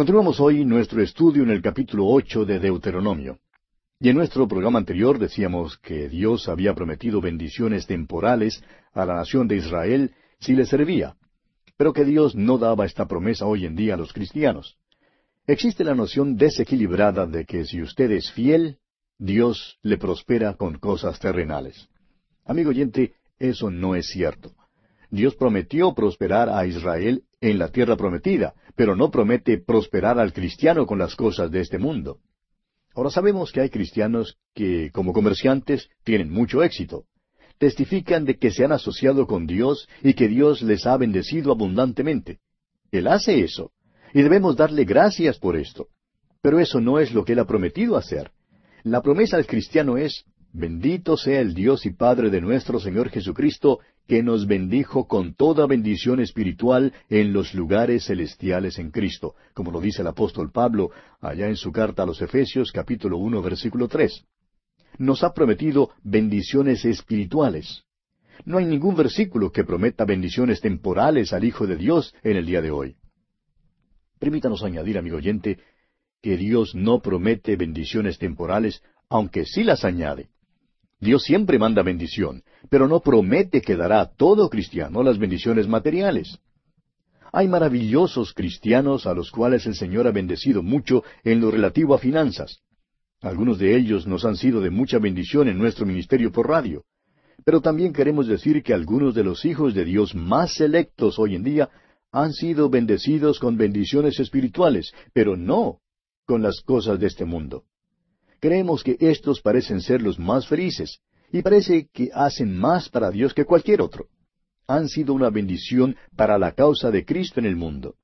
Continuamos hoy nuestro estudio en el capítulo ocho de Deuteronomio. Y en nuestro programa anterior decíamos que Dios había prometido bendiciones temporales a la nación de Israel si le servía, pero que Dios no daba esta promesa hoy en día a los cristianos. Existe la noción desequilibrada de que si usted es fiel, Dios le prospera con cosas terrenales. Amigo oyente, eso no es cierto. Dios prometió prosperar a Israel en la tierra prometida, pero no promete prosperar al cristiano con las cosas de este mundo. Ahora sabemos que hay cristianos que, como comerciantes, tienen mucho éxito. Testifican de que se han asociado con Dios y que Dios les ha bendecido abundantemente. Él hace eso, y debemos darle gracias por esto. Pero eso no es lo que Él ha prometido hacer. La promesa al cristiano es, Bendito sea el Dios y Padre de nuestro Señor Jesucristo, que nos bendijo con toda bendición espiritual en los lugares celestiales en Cristo, como lo dice el apóstol Pablo allá en su carta a los Efesios capítulo uno versículo tres. Nos ha prometido bendiciones espirituales. No hay ningún versículo que prometa bendiciones temporales al Hijo de Dios en el día de hoy. Permítanos añadir, amigo oyente, que Dios no promete bendiciones temporales, aunque sí las añade. Dios siempre manda bendición, pero no promete que dará a todo cristiano las bendiciones materiales. Hay maravillosos cristianos a los cuales el Señor ha bendecido mucho en lo relativo a finanzas. Algunos de ellos nos han sido de mucha bendición en nuestro ministerio por radio. Pero también queremos decir que algunos de los hijos de Dios más selectos hoy en día han sido bendecidos con bendiciones espirituales, pero no con las cosas de este mundo. Creemos que estos parecen ser los más felices, y parece que hacen más para Dios que cualquier otro. Han sido una bendición para la causa de Cristo en el mundo.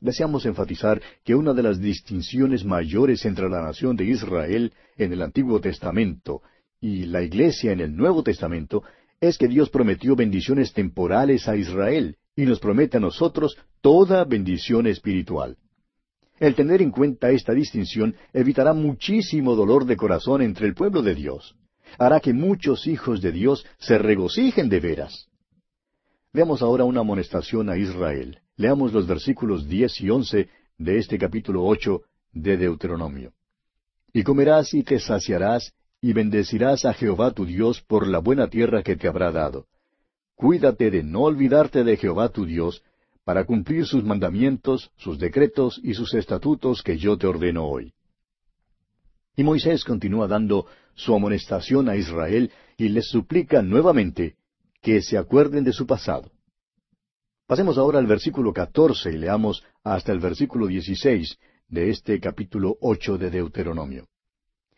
Deseamos enfatizar que una de las distinciones mayores entre la nación de Israel en el Antiguo Testamento y la Iglesia en el Nuevo Testamento es que Dios prometió bendiciones temporales a Israel y nos promete a nosotros toda bendición espiritual. El tener en cuenta esta distinción evitará muchísimo dolor de corazón entre el pueblo de Dios. Hará que muchos hijos de Dios se regocijen de veras. Veamos ahora una amonestación a Israel. Leamos los versículos diez y once de este capítulo ocho de Deuteronomio. Y comerás y te saciarás, y bendecirás a Jehová tu Dios por la buena tierra que te habrá dado. Cuídate de no olvidarte de Jehová tu Dios, para cumplir sus mandamientos, sus decretos y sus estatutos que yo te ordeno hoy. Y Moisés continúa dando su amonestación a Israel y les suplica nuevamente que se acuerden de su pasado. Pasemos ahora al versículo catorce y leamos hasta el versículo dieciséis de este capítulo ocho de Deuteronomio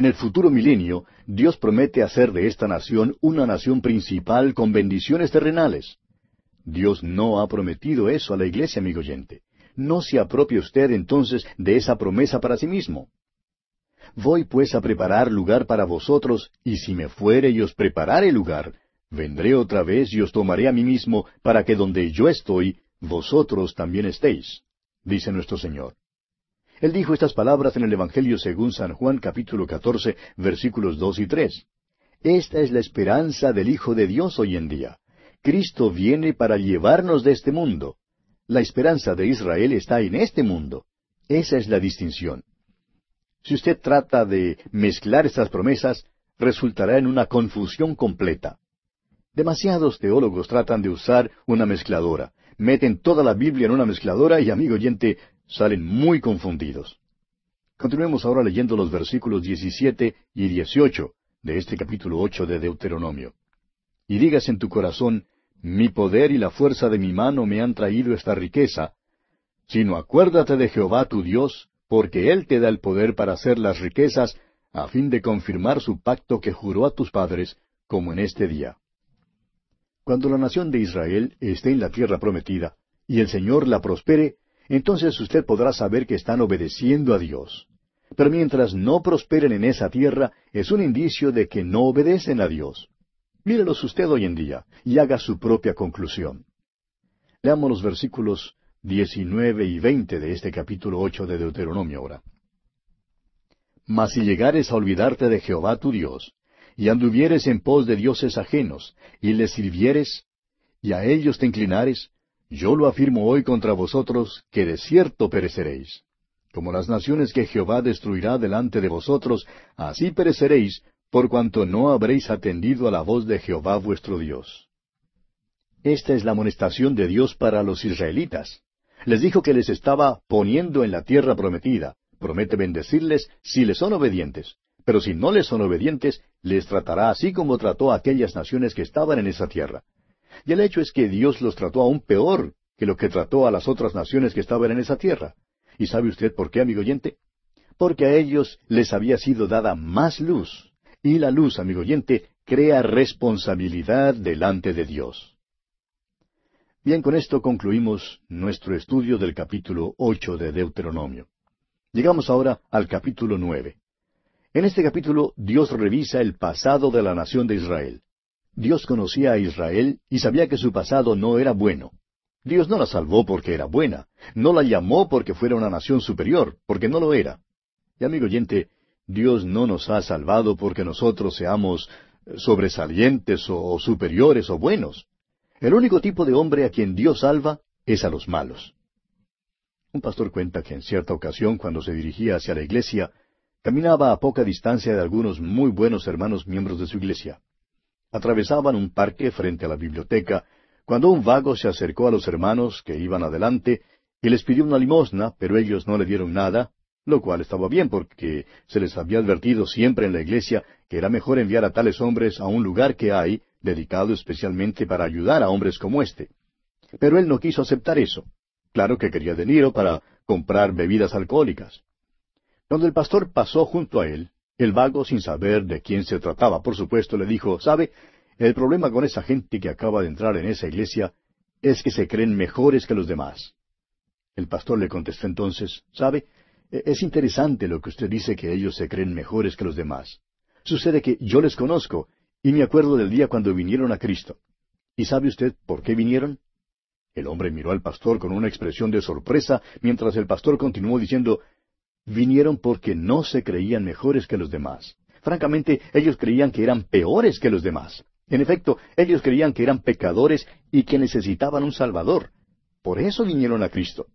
en el futuro milenio, Dios promete hacer de esta nación una nación principal con bendiciones terrenales. Dios no ha prometido eso a la iglesia, amigo oyente. No se apropie usted entonces de esa promesa para sí mismo. Voy pues a preparar lugar para vosotros, y si me fuere y os preparare lugar, vendré otra vez y os tomaré a mí mismo, para que donde yo estoy, vosotros también estéis, dice nuestro Señor. Él dijo estas palabras en el Evangelio según San Juan capítulo 14 versículos dos y tres. Esta es la esperanza del Hijo de Dios hoy en día. Cristo viene para llevarnos de este mundo. La esperanza de Israel está en este mundo. Esa es la distinción. Si usted trata de mezclar estas promesas, resultará en una confusión completa. Demasiados teólogos tratan de usar una mezcladora. Meten toda la Biblia en una mezcladora y, amigo oyente, salen muy confundidos. Continuemos ahora leyendo los versículos 17 y 18 de este capítulo 8 de Deuteronomio. Y digas en tu corazón, mi poder y la fuerza de mi mano me han traído esta riqueza, sino acuérdate de Jehová tu Dios, porque Él te da el poder para hacer las riquezas, a fin de confirmar su pacto que juró a tus padres, como en este día. Cuando la nación de Israel esté en la tierra prometida, y el Señor la prospere, entonces usted podrá saber que están obedeciendo a Dios. Pero mientras no prosperen en esa tierra, es un indicio de que no obedecen a Dios. Mírelos usted hoy en día y haga su propia conclusión. Leamos los versículos 19 y 20 de este capítulo ocho de Deuteronomio ahora. Mas si llegares a olvidarte de Jehová tu Dios, y anduvieres en pos de dioses ajenos, y les sirvieres, y a ellos te inclinares, yo lo afirmo hoy contra vosotros, que de cierto pereceréis. Como las naciones que Jehová destruirá delante de vosotros, así pereceréis, por cuanto no habréis atendido a la voz de Jehová vuestro Dios. Esta es la amonestación de Dios para los israelitas. Les dijo que les estaba poniendo en la tierra prometida. Promete bendecirles si les son obedientes. Pero si no les son obedientes, les tratará así como trató a aquellas naciones que estaban en esa tierra. Y el hecho es que Dios los trató aún peor que lo que trató a las otras naciones que estaban en esa tierra. ¿Y sabe usted por qué, amigo oyente? Porque a ellos les había sido dada más luz. Y la luz, amigo oyente, crea responsabilidad delante de Dios. Bien, con esto concluimos nuestro estudio del capítulo ocho de Deuteronomio. Llegamos ahora al capítulo nueve. En este capítulo Dios revisa el pasado de la nación de Israel. Dios conocía a Israel y sabía que su pasado no era bueno. Dios no la salvó porque era buena, no la llamó porque fuera una nación superior, porque no lo era. Y amigo oyente, Dios no nos ha salvado porque nosotros seamos sobresalientes o, superiores o buenos. El único tipo de hombre a quien Dios salva es a los malos. Un pastor cuenta que en cierta ocasión, cuando se dirigía hacia la iglesia, Caminaba a poca distancia de algunos muy buenos hermanos miembros de su iglesia. Atravesaban un parque frente a la biblioteca cuando un vago se acercó a los hermanos que iban adelante y les pidió una limosna, pero ellos no le dieron nada, lo cual estaba bien porque se les había advertido siempre en la iglesia que era mejor enviar a tales hombres a un lugar que hay, dedicado especialmente para ayudar a hombres como éste. Pero él no quiso aceptar eso. Claro que quería dinero para comprar bebidas alcohólicas. Cuando el pastor pasó junto a él, el vago, sin saber de quién se trataba, por supuesto, le dijo, ¿sabe? El problema con esa gente que acaba de entrar en esa iglesia es que se creen mejores que los demás. El pastor le contestó entonces, ¿sabe? E-, es interesante lo que usted dice que ellos se creen mejores que los demás. Sucede que yo les conozco y me acuerdo del día cuando vinieron a Cristo. ¿Y sabe usted por qué vinieron? El hombre miró al pastor con una expresión de sorpresa mientras el pastor continuó diciendo, vinieron porque no se creían mejores que los demás. Francamente, ellos creían que eran peores que los demás. En efecto, ellos creían que eran pecadores y que necesitaban un Salvador. Por eso vinieron a Cristo.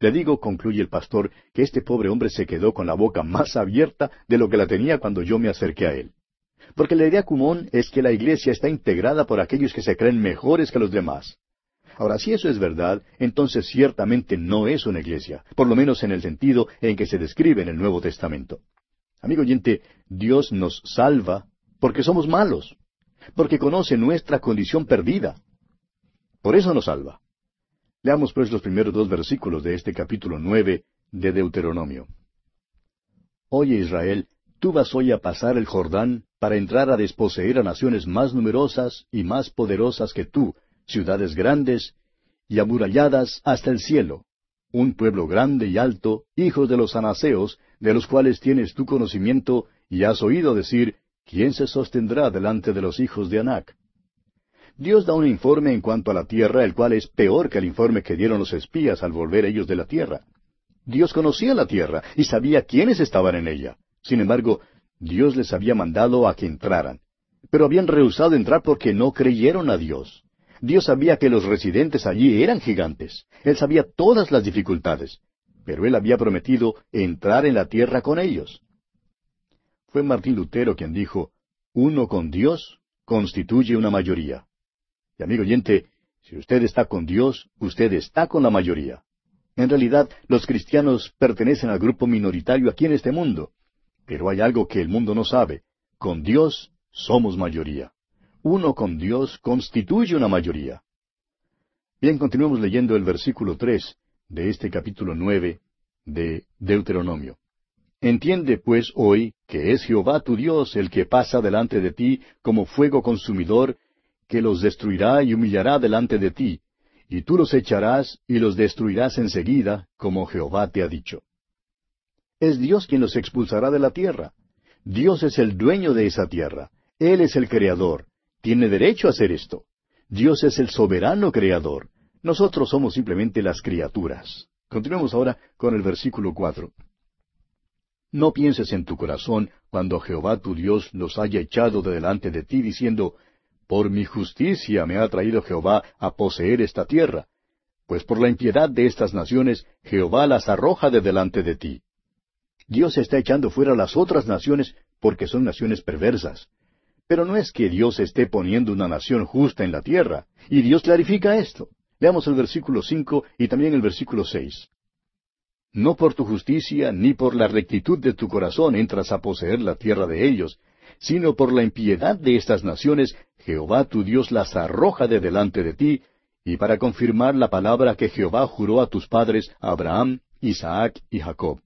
Le digo, concluye el pastor, que este pobre hombre se quedó con la boca más abierta de lo que la tenía cuando yo me acerqué a él. Porque la idea común es que la iglesia está integrada por aquellos que se creen mejores que los demás. Ahora, si eso es verdad, entonces ciertamente no es una iglesia, por lo menos en el sentido en que se describe en el Nuevo Testamento. Amigo oyente, Dios nos salva porque somos malos, porque conoce nuestra condición perdida. Por eso nos salva. Leamos pues los primeros dos versículos de este capítulo nueve de Deuteronomio. Oye Israel, tú vas hoy a pasar el Jordán para entrar a desposeer a naciones más numerosas y más poderosas que tú, ciudades grandes y amuralladas hasta el cielo, un pueblo grande y alto, hijos de los anaseos, de los cuales tienes tu conocimiento, y has oído decir, ¿quién se sostendrá delante de los hijos de Anac? Dios da un informe en cuanto a la tierra, el cual es peor que el informe que dieron los espías al volver ellos de la tierra. Dios conocía la tierra y sabía quiénes estaban en ella. Sin embargo, Dios les había mandado a que entraran. Pero habían rehusado entrar porque no creyeron a Dios. Dios sabía que los residentes allí eran gigantes. Él sabía todas las dificultades. Pero Él había prometido entrar en la tierra con ellos. Fue Martín Lutero quien dijo, uno con Dios constituye una mayoría. Y amigo oyente, si usted está con Dios, usted está con la mayoría. En realidad, los cristianos pertenecen al grupo minoritario aquí en este mundo. Pero hay algo que el mundo no sabe. Con Dios somos mayoría uno con Dios constituye una mayoría. Bien, continuemos leyendo el versículo tres de este capítulo nueve de Deuteronomio. Entiende pues hoy que es Jehová tu Dios el que pasa delante de ti como fuego consumidor, que los destruirá y humillará delante de ti, y tú los echarás y los destruirás enseguida, como Jehová te ha dicho. Es Dios quien los expulsará de la tierra. Dios es el dueño de esa tierra. Él es el creador. Tiene derecho a hacer esto. Dios es el soberano creador. Nosotros somos simplemente las criaturas. Continuemos ahora con el versículo cuatro. No pienses en tu corazón cuando Jehová tu Dios los haya echado de delante de ti, diciendo, Por mi justicia me ha traído Jehová a poseer esta tierra, pues por la impiedad de estas naciones Jehová las arroja de delante de ti. Dios está echando fuera las otras naciones porque son naciones perversas. Pero no es que Dios esté poniendo una nación justa en la tierra, y Dios clarifica esto. Leamos el versículo cinco y también el versículo seis. No por tu justicia ni por la rectitud de tu corazón entras a poseer la tierra de ellos, sino por la impiedad de estas naciones, Jehová tu Dios las arroja de delante de ti, y para confirmar la palabra que Jehová juró a tus padres, Abraham, Isaac y Jacob.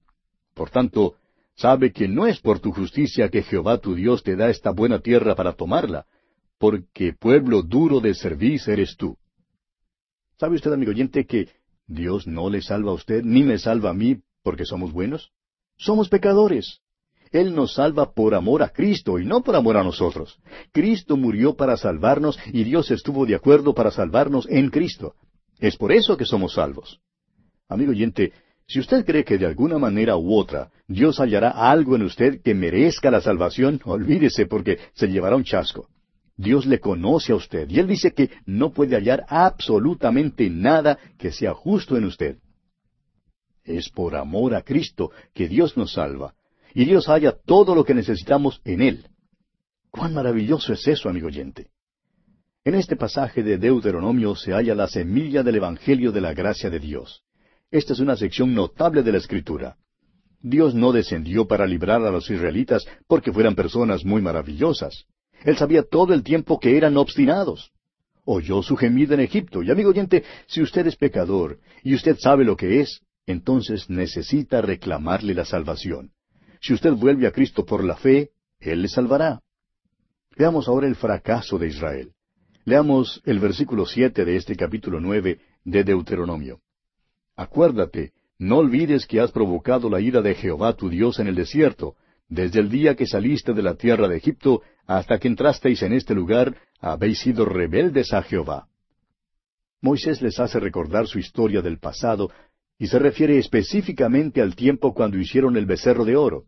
Por tanto, sabe que no es por tu justicia que Jehová tu Dios te da esta buena tierra para tomarla, porque pueblo duro de servicio eres tú. ¿Sabe usted, amigo oyente, que Dios no le salva a usted ni me salva a mí porque somos buenos. Somos pecadores. Él nos salva por amor a Cristo y no por amor a nosotros. Cristo murió para salvarnos y Dios estuvo de acuerdo para salvarnos en Cristo. Es por eso que somos salvos. Amigo oyente, si usted cree que de alguna manera u otra Dios hallará algo en usted que merezca la salvación, olvídese porque se llevará un chasco. Dios le conoce a usted y Él dice que no puede hallar absolutamente nada que sea justo en usted. Es por amor a Cristo que Dios nos salva y Dios halla todo lo que necesitamos en Él. Cuán maravilloso es eso, amigo oyente. En este pasaje de Deuteronomio se halla la semilla del Evangelio de la gracia de Dios. Esta es una sección notable de la Escritura. Dios no descendió para librar a los israelitas porque fueran personas muy maravillosas. Él sabía todo el tiempo que eran obstinados. Oyó su gemida en Egipto. Y amigo oyente, si usted es pecador y usted sabe lo que es, entonces necesita reclamarle la salvación. Si usted vuelve a Cristo por la fe, Él le salvará. Veamos ahora el fracaso de Israel. Leamos el versículo siete de este capítulo nueve de Deuteronomio. Acuérdate, no olvides que has provocado la ira de Jehová tu Dios en el desierto, desde el día que saliste de la tierra de Egipto hasta que entrasteis en este lugar, habéis sido rebeldes a Jehová. Moisés les hace recordar su historia del pasado y se refiere específicamente al tiempo cuando hicieron el becerro de oro.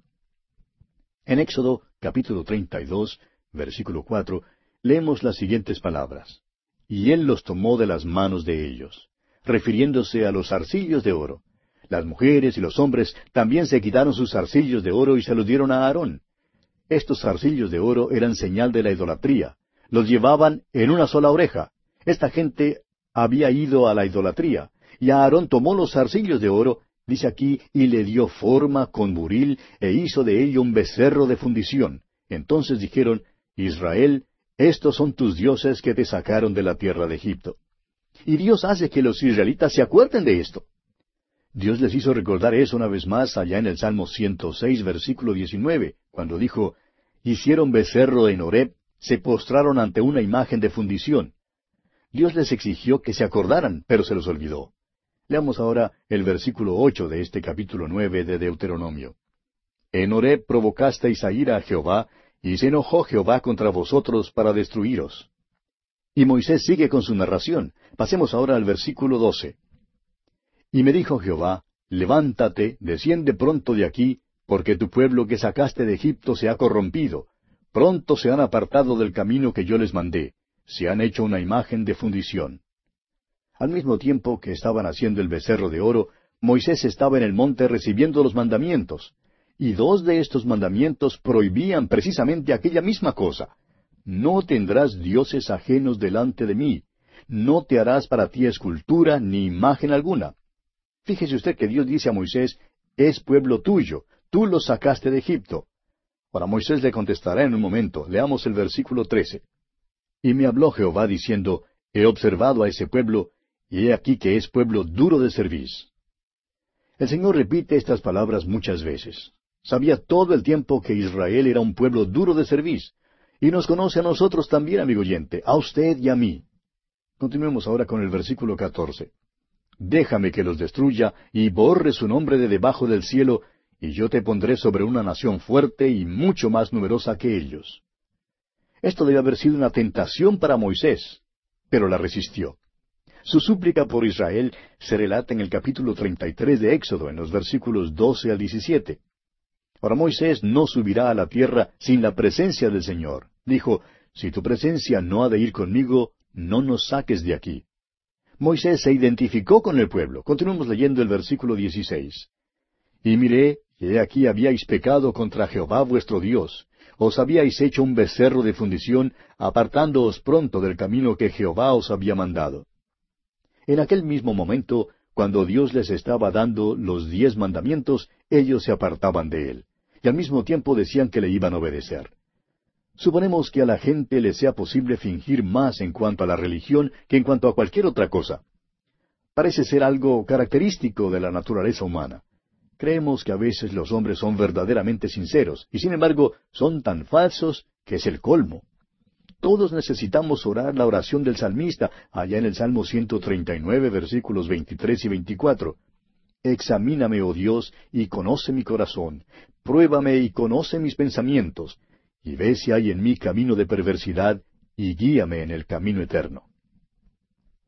En Éxodo capítulo 32, versículo 4, leemos las siguientes palabras. Y él los tomó de las manos de ellos, refiriéndose a los arcillos de oro. Las mujeres y los hombres también se quitaron sus arcillos de oro y se los dieron a Aarón. Estos arcillos de oro eran señal de la idolatría. Los llevaban en una sola oreja. Esta gente había ido a la idolatría. Y Aarón tomó los arcillos de oro, dice aquí, y le dio forma con buril, e hizo de ello un becerro de fundición. Entonces dijeron, Israel, estos son tus dioses que te sacaron de la tierra de Egipto. Y Dios hace que los israelitas se acuerden de esto. Dios les hizo recordar eso una vez más allá en el Salmo 106, versículo 19, cuando dijo, Hicieron becerro en Horeb, se postraron ante una imagen de fundición. Dios les exigió que se acordaran, pero se los olvidó. Leamos ahora el versículo ocho de este capítulo nueve de Deuteronomio. En Horeb provocasteis a ira a Jehová, y se enojó Jehová contra vosotros para destruiros. Y Moisés sigue con su narración. Pasemos ahora al versículo doce. Y me dijo Jehová, Levántate, desciende pronto de aquí, porque tu pueblo que sacaste de Egipto se ha corrompido. Pronto se han apartado del camino que yo les mandé. Se han hecho una imagen de fundición. Al mismo tiempo que estaban haciendo el becerro de oro, Moisés estaba en el monte recibiendo los mandamientos. Y dos de estos mandamientos prohibían precisamente aquella misma cosa. No tendrás dioses ajenos delante de mí. No te harás para ti escultura ni imagen alguna. Fíjese usted que Dios dice a Moisés, es pueblo tuyo, tú lo sacaste de Egipto. Ahora Moisés le contestará en un momento. Leamos el versículo trece. Y me habló Jehová diciendo, He observado a ese pueblo, y he aquí que es pueblo duro de servir. El Señor repite estas palabras muchas veces. Sabía todo el tiempo que Israel era un pueblo duro de servir, y nos conoce a nosotros también, amigo oyente, a usted y a mí. Continuemos ahora con el versículo catorce. Déjame que los destruya y borre su nombre de debajo del cielo, y yo te pondré sobre una nación fuerte y mucho más numerosa que ellos. Esto debe haber sido una tentación para Moisés, pero la resistió. Su súplica por Israel se relata en el capítulo 33 de Éxodo, en los versículos 12 al 17. Ahora Moisés no subirá a la tierra sin la presencia del Señor. Dijo, Si tu presencia no ha de ir conmigo, no nos saques de aquí. Moisés se identificó con el pueblo. Continuamos leyendo el versículo 16. Y miré, y he aquí habíais pecado contra Jehová vuestro Dios. Os habíais hecho un becerro de fundición, apartándoos pronto del camino que Jehová os había mandado. En aquel mismo momento, cuando Dios les estaba dando los diez mandamientos, ellos se apartaban de él, y al mismo tiempo decían que le iban a obedecer. Suponemos que a la gente le sea posible fingir más en cuanto a la religión que en cuanto a cualquier otra cosa. Parece ser algo característico de la naturaleza humana. Creemos que a veces los hombres son verdaderamente sinceros, y sin embargo son tan falsos que es el colmo. Todos necesitamos orar la oración del salmista, allá en el Salmo 139, versículos 23 y 24. Examíname, oh Dios, y conoce mi corazón. Pruébame y conoce mis pensamientos. Y ve si hay en mí camino de perversidad, y guíame en el camino eterno.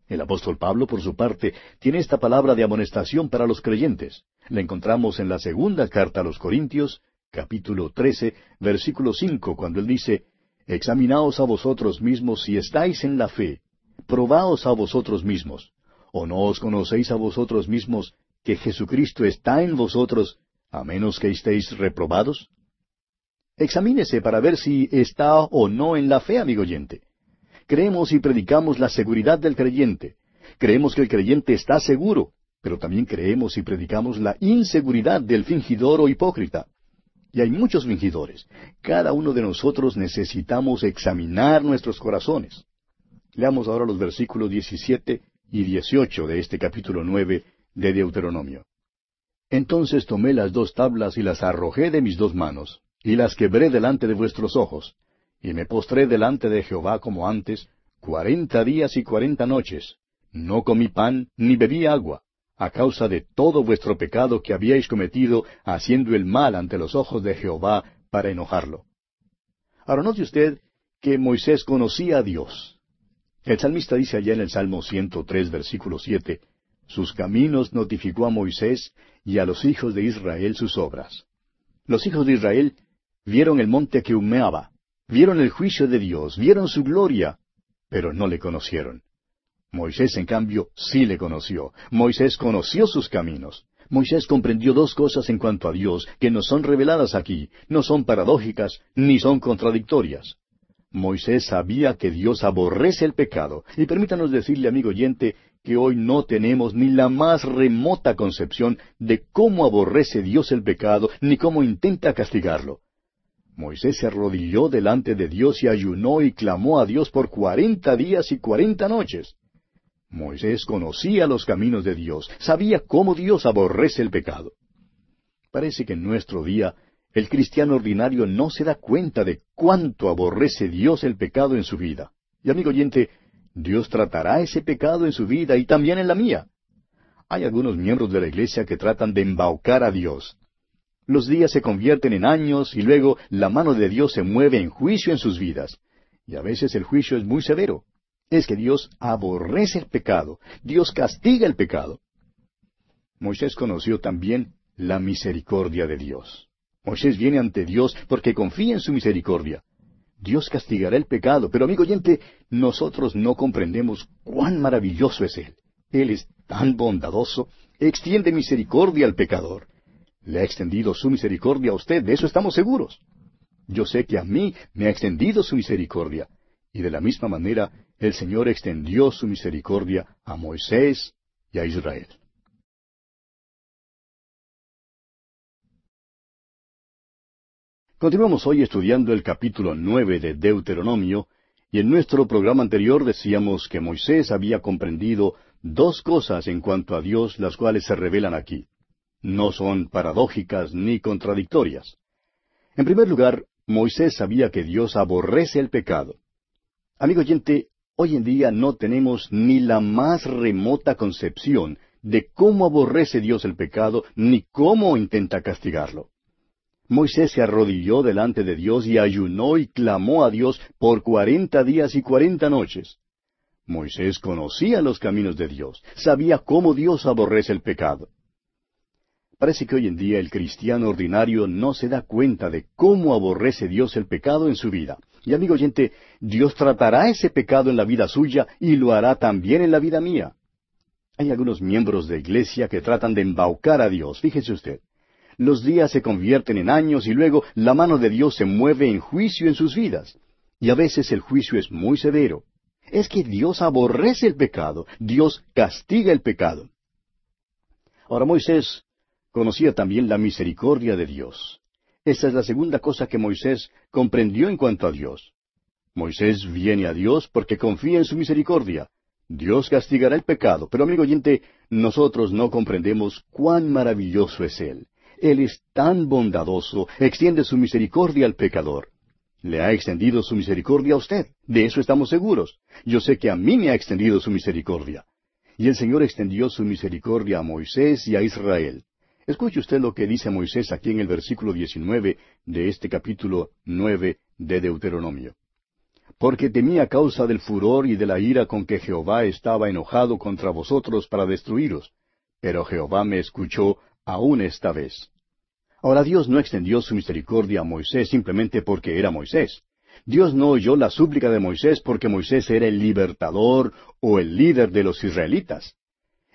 El apóstol Pablo, por su parte, tiene esta palabra de amonestación para los creyentes. La encontramos en la segunda carta a los Corintios, capítulo 13, versículo 5, cuando él dice, Examinaos a vosotros mismos si estáis en la fe. Probaos a vosotros mismos. ¿O no os conocéis a vosotros mismos que Jesucristo está en vosotros, a menos que estéis reprobados? Examínese para ver si está o no en la fe, amigo oyente. Creemos y predicamos la seguridad del creyente. Creemos que el creyente está seguro, pero también creemos y predicamos la inseguridad del fingidor o hipócrita. Y hay muchos fingidores. Cada uno de nosotros necesitamos examinar nuestros corazones. Leamos ahora los versículos 17 y 18 de este capítulo 9 de Deuteronomio. Entonces tomé las dos tablas y las arrojé de mis dos manos, y las quebré delante de vuestros ojos, y me postré delante de Jehová como antes, cuarenta días y cuarenta noches. No comí pan ni bebí agua, a causa de todo vuestro pecado que habíais cometido haciendo el mal ante los ojos de Jehová para enojarlo. Ahora note usted que Moisés conocía a Dios. El salmista dice allá en el Salmo 103, versículo 7, Sus caminos notificó a Moisés y a los hijos de Israel sus obras. Los hijos de Israel vieron el monte que humeaba, vieron el juicio de Dios, vieron su gloria, pero no le conocieron. Moisés, en cambio, sí le conoció. Moisés conoció sus caminos. Moisés comprendió dos cosas en cuanto a Dios que no son reveladas aquí, no son paradójicas, ni son contradictorias. Moisés sabía que Dios aborrece el pecado, y permítanos decirle, amigo oyente, que hoy no tenemos ni la más remota concepción de cómo aborrece Dios el pecado, ni cómo intenta castigarlo. Moisés se arrodilló delante de Dios y ayunó y clamó a Dios por cuarenta días y cuarenta noches. Moisés conocía los caminos de Dios, sabía cómo Dios aborrece el pecado. Parece que en nuestro día el cristiano ordinario no se da cuenta de cuánto aborrece Dios el pecado en su vida. Y amigo oyente, Dios tratará ese pecado en su vida y también en la mía. Hay algunos miembros de la iglesia que tratan de embaucar a Dios. Los días se convierten en años y luego la mano de Dios se mueve en juicio en sus vidas. Y a veces el juicio es muy severo es que Dios aborrece el pecado, Dios castiga el pecado. Moisés conoció también la misericordia de Dios. Moisés viene ante Dios porque confía en su misericordia. Dios castigará el pecado, pero amigo oyente, nosotros no comprendemos cuán maravilloso es Él. Él es tan bondadoso, extiende misericordia al pecador. Le ha extendido su misericordia a usted, de eso estamos seguros. Yo sé que a mí me ha extendido su misericordia, y de la misma manera el Señor extendió su misericordia a Moisés y a Israel. Continuamos hoy estudiando el capítulo nueve de Deuteronomio, y en nuestro programa anterior decíamos que Moisés había comprendido dos cosas en cuanto a Dios, las cuales se revelan aquí. No son paradójicas ni contradictorias. En primer lugar, Moisés sabía que Dios aborrece el pecado. Amigo oyente, Hoy en día no tenemos ni la más remota concepción de cómo aborrece Dios el pecado, ni cómo intenta castigarlo. Moisés se arrodilló delante de Dios y ayunó y clamó a Dios por cuarenta días y cuarenta noches. Moisés conocía los caminos de Dios, sabía cómo Dios aborrece el pecado. Parece que hoy en día el cristiano ordinario no se da cuenta de cómo aborrece Dios el pecado en su vida. Y amigo oyente, Dios tratará ese pecado en la vida suya y lo hará también en la vida mía. Hay algunos miembros de iglesia que tratan de embaucar a Dios, fíjese usted. Los días se convierten en años y luego la mano de Dios se mueve en juicio en sus vidas. Y a veces el juicio es muy severo. Es que Dios aborrece el pecado, Dios castiga el pecado. Ahora Moisés conocía también la misericordia de Dios. Esa es la segunda cosa que Moisés comprendió en cuanto a Dios. Moisés viene a Dios porque confía en su misericordia. Dios castigará el pecado, pero amigo oyente, nosotros no comprendemos cuán maravilloso es Él. Él es tan bondadoso, extiende su misericordia al pecador. Le ha extendido su misericordia a usted, de eso estamos seguros. Yo sé que a mí me ha extendido su misericordia. Y el Señor extendió su misericordia a Moisés y a Israel. Escuche usted lo que dice Moisés aquí en el versículo 19 de este capítulo nueve de Deuteronomio. Porque temía causa del furor y de la ira con que Jehová estaba enojado contra vosotros para destruiros. Pero Jehová me escuchó aún esta vez. Ahora Dios no extendió su misericordia a Moisés simplemente porque era Moisés. Dios no oyó la súplica de Moisés porque Moisés era el libertador o el líder de los israelitas.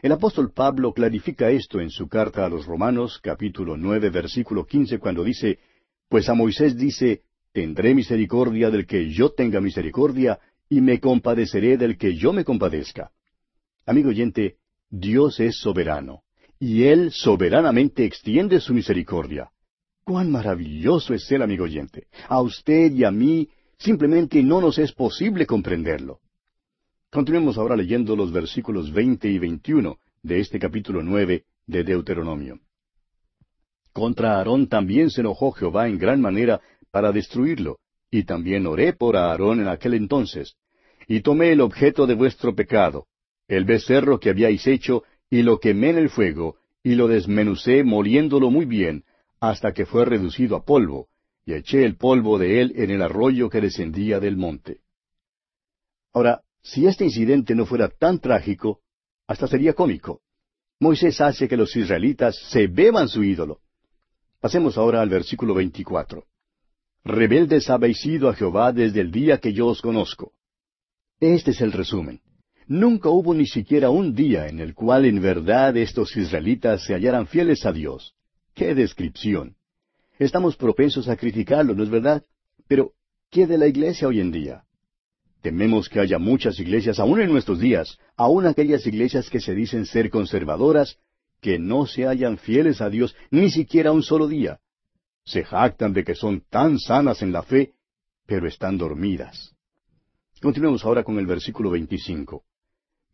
El apóstol Pablo clarifica esto en su carta a los Romanos, capítulo nueve, versículo quince, cuando dice, Pues a Moisés dice, Tendré misericordia del que yo tenga misericordia, y me compadeceré del que yo me compadezca. Amigo oyente, Dios es soberano, y Él soberanamente extiende su misericordia. ¡Cuán maravilloso es Él, amigo oyente! A usted y a mí simplemente no nos es posible comprenderlo. Continuemos ahora leyendo los versículos veinte y veintiuno de este capítulo nueve de Deuteronomio. Contra Aarón también se enojó Jehová en gran manera para destruirlo, y también oré por Aarón en aquel entonces. Y tomé el objeto de vuestro pecado, el becerro que habíais hecho, y lo quemé en el fuego, y lo desmenucé moliéndolo muy bien, hasta que fue reducido a polvo, y eché el polvo de él en el arroyo que descendía del monte. Ahora, si este incidente no fuera tan trágico, hasta sería cómico. Moisés hace que los israelitas se beban su ídolo. Pasemos ahora al versículo 24. Rebeldes habéis sido a Jehová desde el día que yo os conozco. Este es el resumen. Nunca hubo ni siquiera un día en el cual en verdad estos israelitas se hallaran fieles a Dios. ¡Qué descripción! Estamos propensos a criticarlo, ¿no es verdad? Pero, ¿qué de la iglesia hoy en día? Tememos que haya muchas iglesias, aún en nuestros días, aún aquellas iglesias que se dicen ser conservadoras, que no se hallan fieles a Dios ni siquiera un solo día. Se jactan de que son tan sanas en la fe, pero están dormidas. Continuemos ahora con el versículo 25.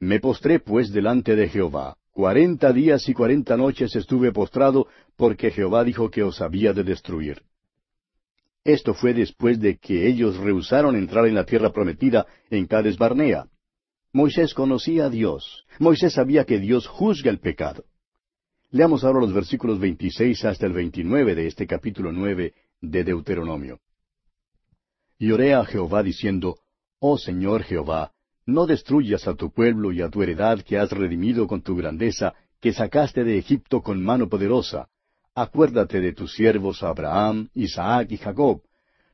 Me postré pues delante de Jehová. Cuarenta días y cuarenta noches estuve postrado, porque Jehová dijo que os había de destruir. Esto fue después de que ellos rehusaron entrar en la tierra prometida en Cades Barnea. Moisés conocía a Dios. Moisés sabía que Dios juzga el pecado. Leamos ahora los versículos 26 hasta el 29 de este capítulo 9 de Deuteronomio. Y oré a Jehová diciendo, Oh Señor Jehová, no destruyas a tu pueblo y a tu heredad que has redimido con tu grandeza, que sacaste de Egipto con mano poderosa, Acuérdate de tus siervos Abraham, Isaac y Jacob.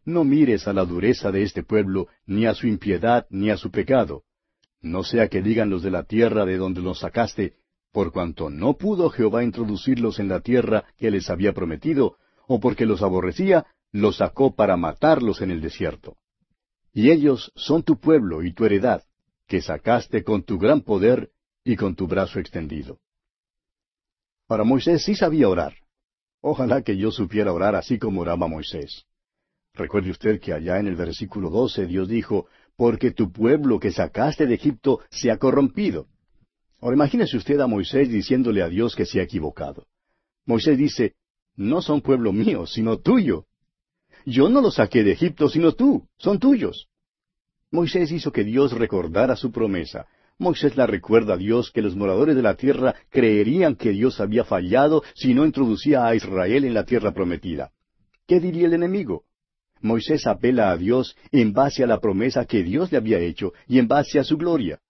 No mires a la dureza de este pueblo, ni a su impiedad, ni a su pecado. No sea que digan los de la tierra de donde los sacaste, por cuanto no pudo Jehová introducirlos en la tierra que les había prometido, o porque los aborrecía, los sacó para matarlos en el desierto. Y ellos son tu pueblo y tu heredad, que sacaste con tu gran poder y con tu brazo extendido. Para Moisés sí sabía orar. Ojalá que yo supiera orar así como oraba Moisés. Recuerde usted que allá en el versículo doce Dios dijo, porque tu pueblo que sacaste de Egipto se ha corrompido. Ahora imagínese usted a Moisés diciéndole a Dios que se ha equivocado. Moisés dice, no son pueblo mío, sino tuyo. Yo no los saqué de Egipto, sino tú, son tuyos. Moisés hizo que Dios recordara su promesa. Moisés la recuerda a Dios que los moradores de la tierra creerían que Dios había fallado si no introducía a Israel en la tierra prometida. ¿Qué diría el enemigo? Moisés apela a Dios en base a la promesa que Dios le había hecho y en base a su gloria.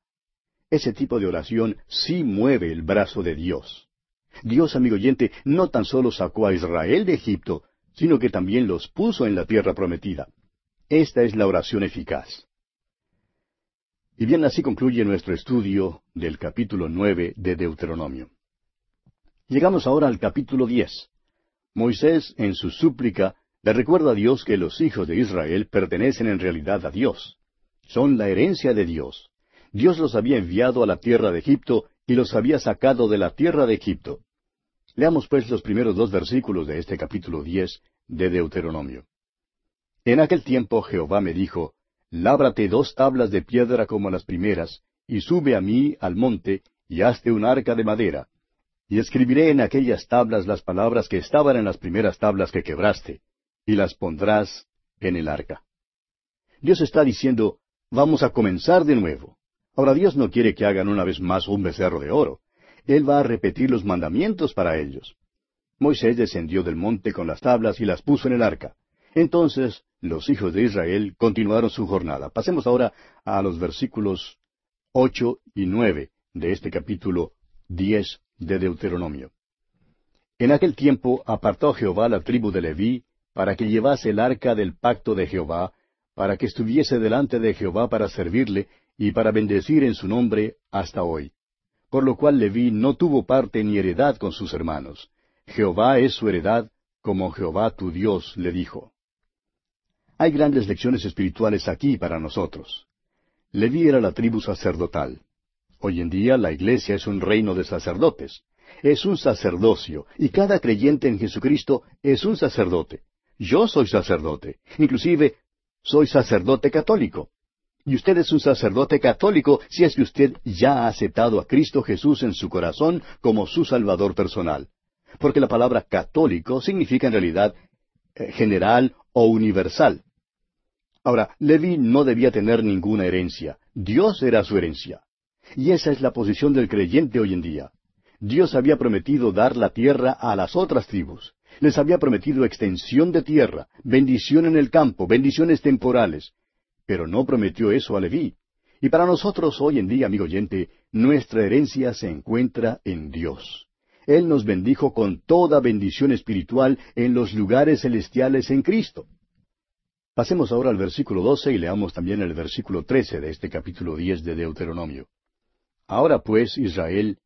Ese tipo de oración sí mueve el brazo de Dios. Dios, amigo oyente, no tan solo sacó a Israel de Egipto, sino que también los puso en la tierra prometida. Esta es la oración eficaz. Y bien así concluye nuestro estudio del capítulo nueve de Deuteronomio. Llegamos ahora al capítulo diez. Moisés, en su súplica, le recuerda a Dios que los hijos de Israel pertenecen en realidad a Dios. Son la herencia de Dios. Dios los había enviado a la tierra de Egipto y los había sacado de la tierra de Egipto. Leamos pues los primeros dos versículos de este capítulo diez de Deuteronomio. En aquel tiempo Jehová me dijo, Lábrate dos tablas de piedra como las primeras, y sube a mí al monte, y hazte un arca de madera. Y escribiré en aquellas tablas las palabras que estaban en las primeras tablas que quebraste, y las pondrás en el arca. Dios está diciendo, vamos a comenzar de nuevo. Ahora Dios no quiere que hagan una vez más un becerro de oro. Él va a repetir los mandamientos para ellos. Moisés descendió del monte con las tablas y las puso en el arca. Entonces los hijos de Israel continuaron su jornada. Pasemos ahora a los versículos ocho y nueve de este capítulo diez de Deuteronomio. En aquel tiempo apartó Jehová la tribu de Leví para que llevase el arca del pacto de Jehová, para que estuviese delante de Jehová para servirle y para bendecir en su nombre hasta hoy. Por lo cual Leví no tuvo parte ni heredad con sus hermanos. Jehová es su heredad, como Jehová tu Dios le dijo. Hay grandes lecciones espirituales aquí para nosotros. Leví era la tribu sacerdotal. Hoy en día la iglesia es un reino de sacerdotes. Es un sacerdocio, y cada creyente en Jesucristo es un sacerdote. Yo soy sacerdote. Inclusive, soy sacerdote católico. Y usted es un sacerdote católico si es que usted ya ha aceptado a Cristo Jesús en su corazón como su Salvador personal. Porque la palabra católico significa en realidad eh, general o universal. Ahora, Leví no debía tener ninguna herencia. Dios era su herencia. Y esa es la posición del creyente hoy en día. Dios había prometido dar la tierra a las otras tribus. Les había prometido extensión de tierra, bendición en el campo, bendiciones temporales. Pero no prometió eso a Leví. Y para nosotros hoy en día, amigo oyente, nuestra herencia se encuentra en Dios. Él nos bendijo con toda bendición espiritual en los lugares celestiales en Cristo. Pasemos ahora al versículo 12 y leamos también el versículo 13 de este capítulo 10 de Deuteronomio. Ahora pues, Israel,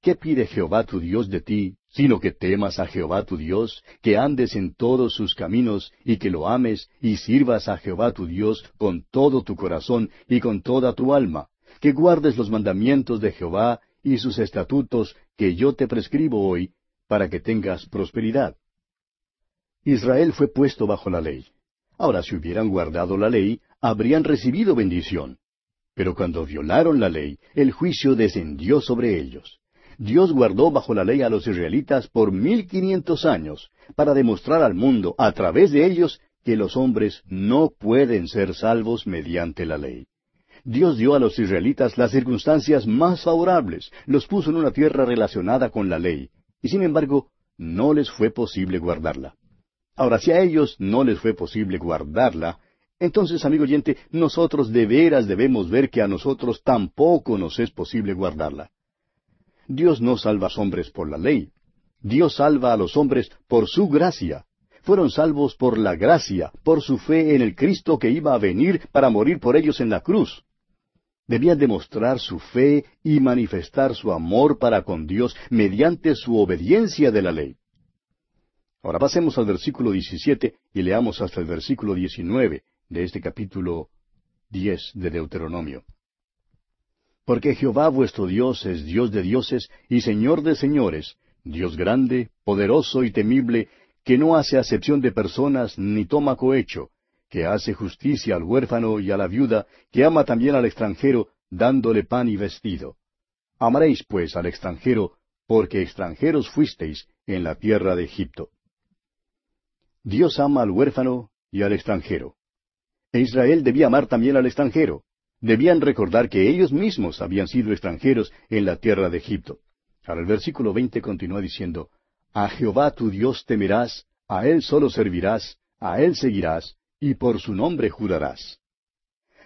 ¿qué pide Jehová tu Dios de ti, sino que temas a Jehová tu Dios, que andes en todos sus caminos, y que lo ames, y sirvas a Jehová tu Dios con todo tu corazón y con toda tu alma, que guardes los mandamientos de Jehová y sus estatutos que yo te prescribo hoy, para que tengas prosperidad. Israel fue puesto bajo la ley. Ahora, si hubieran guardado la ley, habrían recibido bendición. Pero cuando violaron la ley, el juicio descendió sobre ellos. Dios guardó bajo la ley a los israelitas por mil quinientos años, para demostrar al mundo, a través de ellos, que los hombres no pueden ser salvos mediante la ley. Dios dio a los israelitas las circunstancias más favorables, los puso en una tierra relacionada con la ley, y sin embargo no les fue posible guardarla. Ahora, si a ellos no les fue posible guardarla, entonces, amigo oyente, nosotros de veras debemos ver que a nosotros tampoco nos es posible guardarla. Dios no salva a los hombres por la ley. Dios salva a los hombres por su gracia. Fueron salvos por la gracia, por su fe en el Cristo que iba a venir para morir por ellos en la cruz. Debían demostrar su fe y manifestar su amor para con Dios mediante su obediencia de la ley. Ahora pasemos al versículo 17 y leamos hasta el versículo 19 de este capítulo 10 de Deuteronomio. Porque Jehová vuestro Dios es Dios de dioses y Señor de señores, Dios grande, poderoso y temible, que no hace acepción de personas ni toma cohecho, que hace justicia al huérfano y a la viuda, que ama también al extranjero, dándole pan y vestido. Amaréis pues al extranjero, porque extranjeros fuisteis en la tierra de Egipto. Dios ama al huérfano y al extranjero. E Israel debía amar también al extranjero. Debían recordar que ellos mismos habían sido extranjeros en la tierra de Egipto. Ahora el versículo veinte continúa diciendo, A Jehová tu Dios temerás, a Él solo servirás, a Él seguirás, y por su nombre jurarás.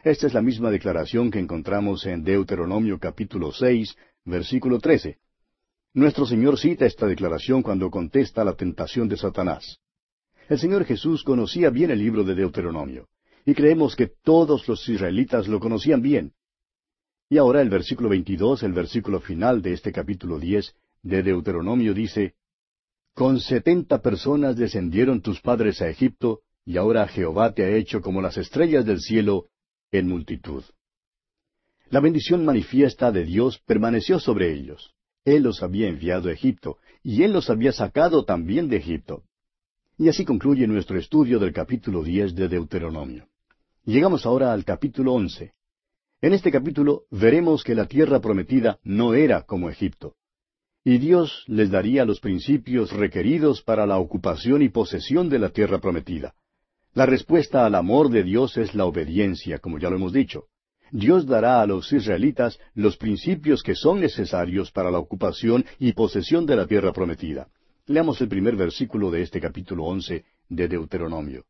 Esta es la misma declaración que encontramos en Deuteronomio capítulo seis, versículo trece. Nuestro Señor cita esta declaración cuando contesta la tentación de Satanás. El Señor Jesús conocía bien el libro de Deuteronomio, y creemos que todos los israelitas lo conocían bien. Y ahora el versículo 22, el versículo final de este capítulo 10 de Deuteronomio dice, Con setenta personas descendieron tus padres a Egipto, y ahora Jehová te ha hecho como las estrellas del cielo en multitud. La bendición manifiesta de Dios permaneció sobre ellos. Él los había enviado a Egipto, y Él los había sacado también de Egipto. Y así concluye nuestro estudio del capítulo diez de Deuteronomio. Llegamos ahora al capítulo once. En este capítulo veremos que la tierra prometida no era como Egipto. Y Dios les daría los principios requeridos para la ocupación y posesión de la tierra prometida. La respuesta al amor de Dios es la obediencia, como ya lo hemos dicho. Dios dará a los israelitas los principios que son necesarios para la ocupación y posesión de la tierra prometida. Leamos el primer versículo de este capítulo once de Deuteronomio.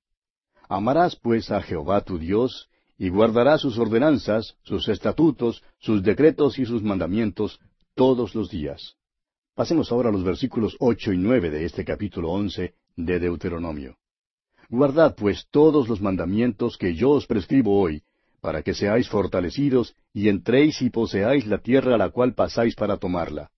Amarás pues a Jehová tu Dios, y guardarás sus ordenanzas, sus estatutos, sus decretos y sus mandamientos todos los días. Pasemos ahora a los versículos ocho y nueve de este capítulo once de Deuteronomio. Guardad pues todos los mandamientos que yo os prescribo hoy, para que seáis fortalecidos y entréis y poseáis la tierra a la cual pasáis para tomarla,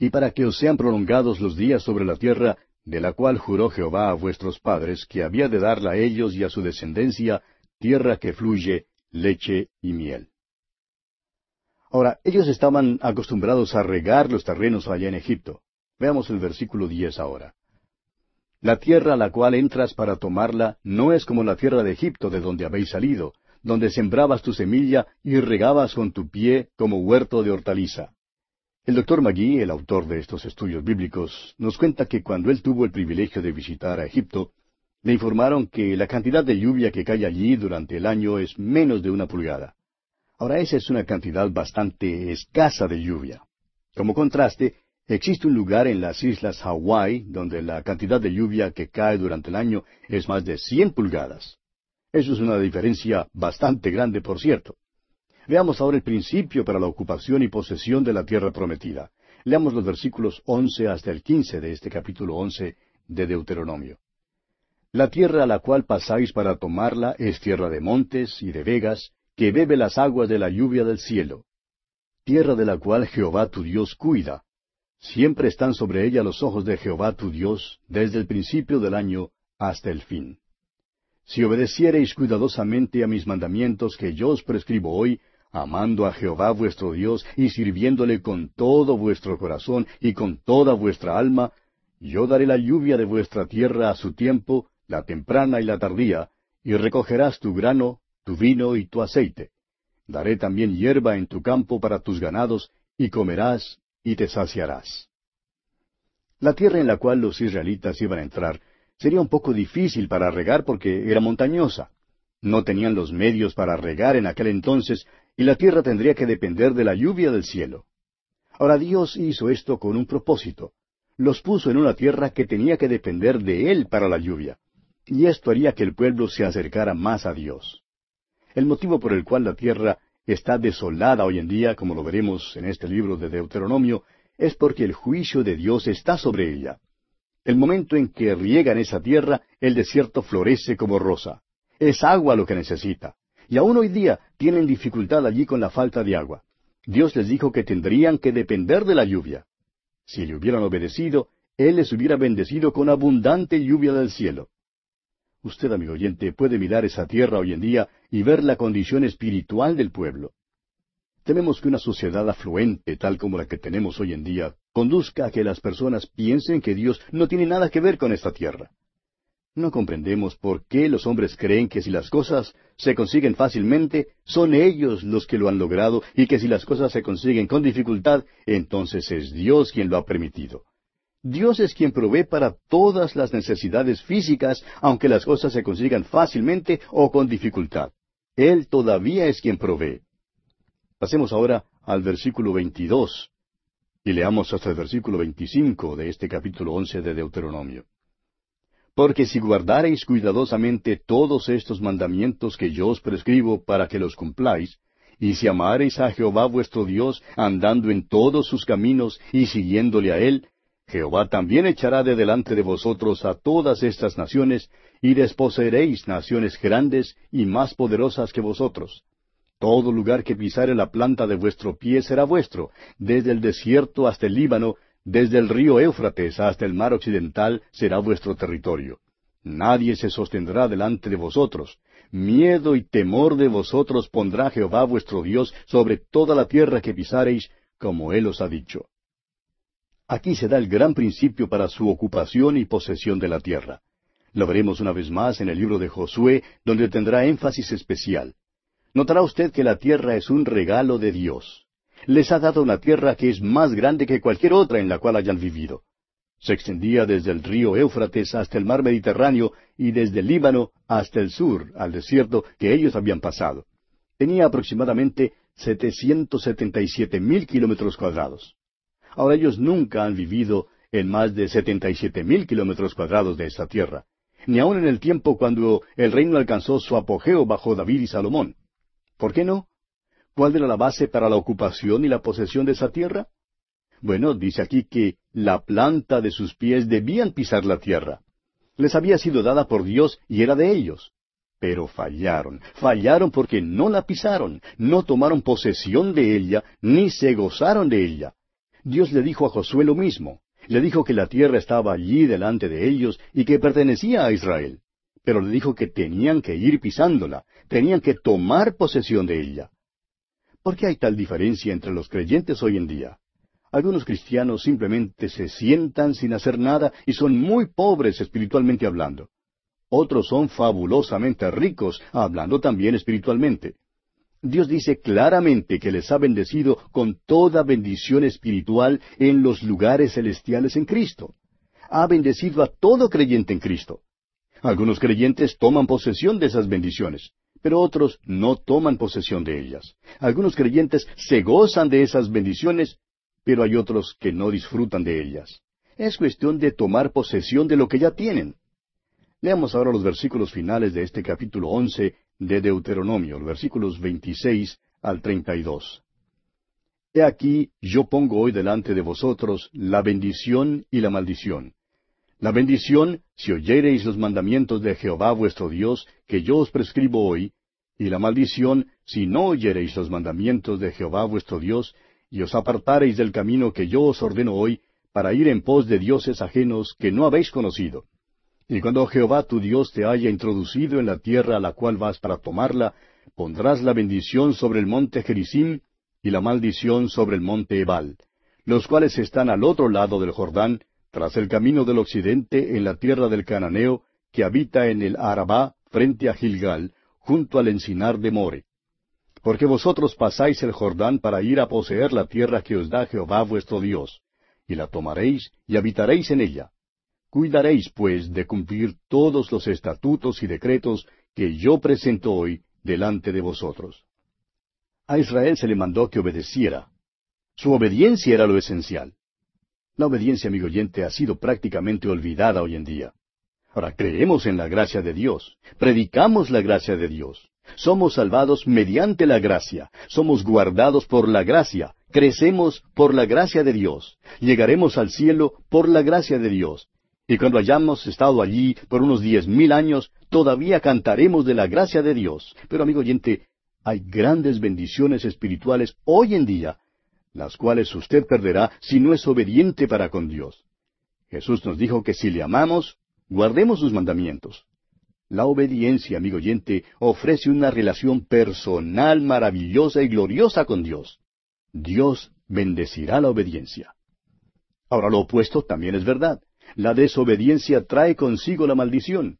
y para que os sean prolongados los días sobre la tierra, de la cual juró Jehová a vuestros padres que había de darla a ellos y a su descendencia, tierra que fluye leche y miel. Ahora, ellos estaban acostumbrados a regar los terrenos allá en Egipto. Veamos el versículo diez ahora. La tierra a la cual entras para tomarla no es como la tierra de Egipto de donde habéis salido, donde sembrabas tu semilla y regabas con tu pie como huerto de hortaliza. El doctor Magui, el autor de estos estudios bíblicos, nos cuenta que cuando él tuvo el privilegio de visitar a Egipto, le informaron que la cantidad de lluvia que cae allí durante el año es menos de una pulgada. Ahora esa es una cantidad bastante escasa de lluvia. Como contraste, existe un lugar en las islas Hawái donde la cantidad de lluvia que cae durante el año es más de cien pulgadas. Eso es una diferencia bastante grande, por cierto. Veamos ahora el principio para la ocupación y posesión de la tierra prometida. Leamos los versículos once hasta el quince de este capítulo once de Deuteronomio. La tierra a la cual pasáis para tomarla es tierra de montes y de vegas, que bebe las aguas de la lluvia del cielo. Tierra de la cual Jehová tu Dios cuida. Siempre están sobre ella los ojos de Jehová tu Dios, desde el principio del año hasta el fin. Si obedeciereis cuidadosamente a mis mandamientos que yo os prescribo hoy, amando a Jehová vuestro Dios y sirviéndole con todo vuestro corazón y con toda vuestra alma, yo daré la lluvia de vuestra tierra a su tiempo, la temprana y la tardía, y recogerás tu grano, tu vino y tu aceite. Daré también hierba en tu campo para tus ganados, y comerás y te saciarás. La tierra en la cual los israelitas iban a entrar sería un poco difícil para regar porque era montañosa. No tenían los medios para regar en aquel entonces y la tierra tendría que depender de la lluvia del cielo. Ahora Dios hizo esto con un propósito. Los puso en una tierra que tenía que depender de Él para la lluvia. Y esto haría que el pueblo se acercara más a Dios. El motivo por el cual la tierra está desolada hoy en día, como lo veremos en este libro de Deuteronomio, es porque el juicio de Dios está sobre ella. El momento en que riegan esa tierra, el desierto florece como rosa. Es agua lo que necesita. Y aún hoy día tienen dificultad allí con la falta de agua. Dios les dijo que tendrían que depender de la lluvia. Si le hubieran obedecido, Él les hubiera bendecido con abundante lluvia del cielo. Usted, amigo oyente, puede mirar esa tierra hoy en día y ver la condición espiritual del pueblo. Tememos que una sociedad afluente, tal como la que tenemos hoy en día, conduzca a que las personas piensen que Dios no tiene nada que ver con esta tierra. No comprendemos por qué los hombres creen que si las cosas se consiguen fácilmente, son ellos los que lo han logrado y que si las cosas se consiguen con dificultad, entonces es Dios quien lo ha permitido. Dios es quien provee para todas las necesidades físicas, aunque las cosas se consigan fácilmente o con dificultad. Él todavía es quien provee. Pasemos ahora al versículo 22 y leamos hasta el versículo 25 de este capítulo 11 de Deuteronomio. Porque si guardareis cuidadosamente todos estos mandamientos que yo os prescribo para que los cumpláis, y si amareis a Jehová vuestro Dios andando en todos sus caminos y siguiéndole a Él, Jehová también echará de delante de vosotros a todas estas naciones, y desposeeréis naciones grandes y más poderosas que vosotros. Todo lugar que pisare la planta de vuestro pie será vuestro, desde el desierto hasta el Líbano, desde el río Éufrates hasta el mar occidental será vuestro territorio. Nadie se sostendrá delante de vosotros. Miedo y temor de vosotros pondrá Jehová vuestro Dios sobre toda la tierra que pisareis, como Él os ha dicho. Aquí se da el gran principio para su ocupación y posesión de la tierra. Lo veremos una vez más en el libro de Josué, donde tendrá énfasis especial. Notará usted que la tierra es un regalo de Dios. Les ha dado una tierra que es más grande que cualquier otra en la cual hayan vivido. Se extendía desde el río Éufrates hasta el mar Mediterráneo y desde el Líbano hasta el sur, al desierto que ellos habían pasado. Tenía aproximadamente 777 mil kilómetros cuadrados. Ahora ellos nunca han vivido en más de setenta y siete mil kilómetros cuadrados de esta tierra, ni aun en el tiempo cuando el reino alcanzó su apogeo bajo David y Salomón. ¿Por qué no? ¿Cuál era la base para la ocupación y la posesión de esa tierra? Bueno, dice aquí que la planta de sus pies debían pisar la tierra. Les había sido dada por Dios y era de ellos. Pero fallaron, fallaron porque no la pisaron, no tomaron posesión de ella, ni se gozaron de ella. Dios le dijo a Josué lo mismo. Le dijo que la tierra estaba allí delante de ellos y que pertenecía a Israel. Pero le dijo que tenían que ir pisándola, tenían que tomar posesión de ella. ¿Por qué hay tal diferencia entre los creyentes hoy en día? Algunos cristianos simplemente se sientan sin hacer nada y son muy pobres espiritualmente hablando. Otros son fabulosamente ricos, hablando también espiritualmente. Dios dice claramente que les ha bendecido con toda bendición espiritual en los lugares celestiales en Cristo. Ha bendecido a todo creyente en Cristo. Algunos creyentes toman posesión de esas bendiciones, pero otros no toman posesión de ellas. Algunos creyentes se gozan de esas bendiciones, pero hay otros que no disfrutan de ellas. Es cuestión de tomar posesión de lo que ya tienen. Leamos ahora los versículos finales de este capítulo once de Deuteronomio, versículos 26 al 32. He aquí, yo pongo hoy delante de vosotros la bendición y la maldición. La bendición, si oyereis los mandamientos de Jehová vuestro Dios, que yo os prescribo hoy, y la maldición, si no oyereis los mandamientos de Jehová vuestro Dios, y os apartareis del camino que yo os ordeno hoy, para ir en pos de dioses ajenos que no habéis conocido. Y cuando Jehová tu Dios te haya introducido en la tierra a la cual vas para tomarla, pondrás la bendición sobre el monte Gerizim y la maldición sobre el monte Ebal, los cuales están al otro lado del Jordán, tras el camino del occidente en la tierra del Cananeo, que habita en el Arabá frente a Gilgal, junto al encinar de More. Porque vosotros pasáis el Jordán para ir a poseer la tierra que os da Jehová vuestro Dios, y la tomaréis y habitaréis en ella. Cuidaréis, pues, de cumplir todos los estatutos y decretos que yo presento hoy delante de vosotros. A Israel se le mandó que obedeciera. Su obediencia era lo esencial. La obediencia, amigo oyente, ha sido prácticamente olvidada hoy en día. Ahora, creemos en la gracia de Dios, predicamos la gracia de Dios, somos salvados mediante la gracia, somos guardados por la gracia, crecemos por la gracia de Dios, llegaremos al cielo por la gracia de Dios, y cuando hayamos estado allí por unos diez mil años, todavía cantaremos de la gracia de Dios. Pero amigo oyente, hay grandes bendiciones espirituales hoy en día, las cuales usted perderá si no es obediente para con Dios. Jesús nos dijo que si le amamos, guardemos sus mandamientos. La obediencia, amigo oyente, ofrece una relación personal maravillosa y gloriosa con Dios. Dios bendecirá la obediencia. Ahora lo opuesto también es verdad. La desobediencia trae consigo la maldición.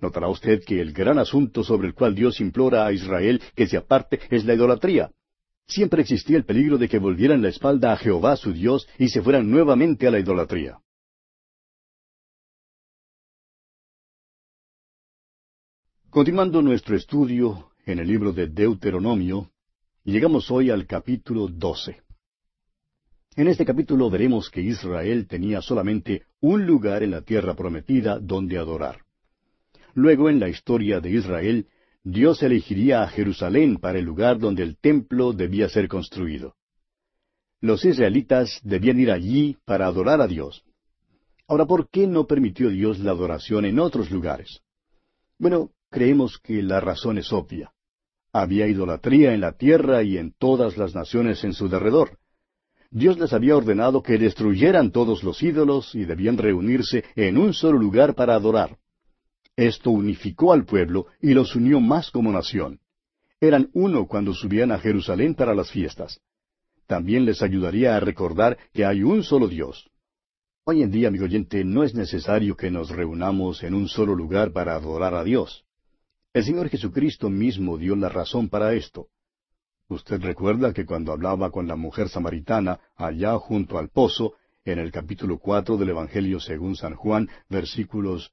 Notará usted que el gran asunto sobre el cual Dios implora a Israel que se aparte es la idolatría. Siempre existía el peligro de que volvieran la espalda a Jehová su Dios y se fueran nuevamente a la idolatría. Continuando nuestro estudio en el libro de Deuteronomio, llegamos hoy al capítulo doce. En este capítulo veremos que Israel tenía solamente un lugar en la tierra prometida donde adorar. Luego en la historia de Israel, Dios elegiría a Jerusalén para el lugar donde el templo debía ser construido. Los israelitas debían ir allí para adorar a Dios. Ahora, ¿por qué no permitió Dios la adoración en otros lugares? Bueno, creemos que la razón es obvia. Había idolatría en la tierra y en todas las naciones en su derredor. Dios les había ordenado que destruyeran todos los ídolos y debían reunirse en un solo lugar para adorar. Esto unificó al pueblo y los unió más como nación. Eran uno cuando subían a Jerusalén para las fiestas. También les ayudaría a recordar que hay un solo Dios. Hoy en día, amigo oyente, no es necesario que nos reunamos en un solo lugar para adorar a Dios. El Señor Jesucristo mismo dio la razón para esto. Usted recuerda que cuando hablaba con la mujer samaritana allá junto al pozo, en el capítulo cuatro del Evangelio según San Juan, versículos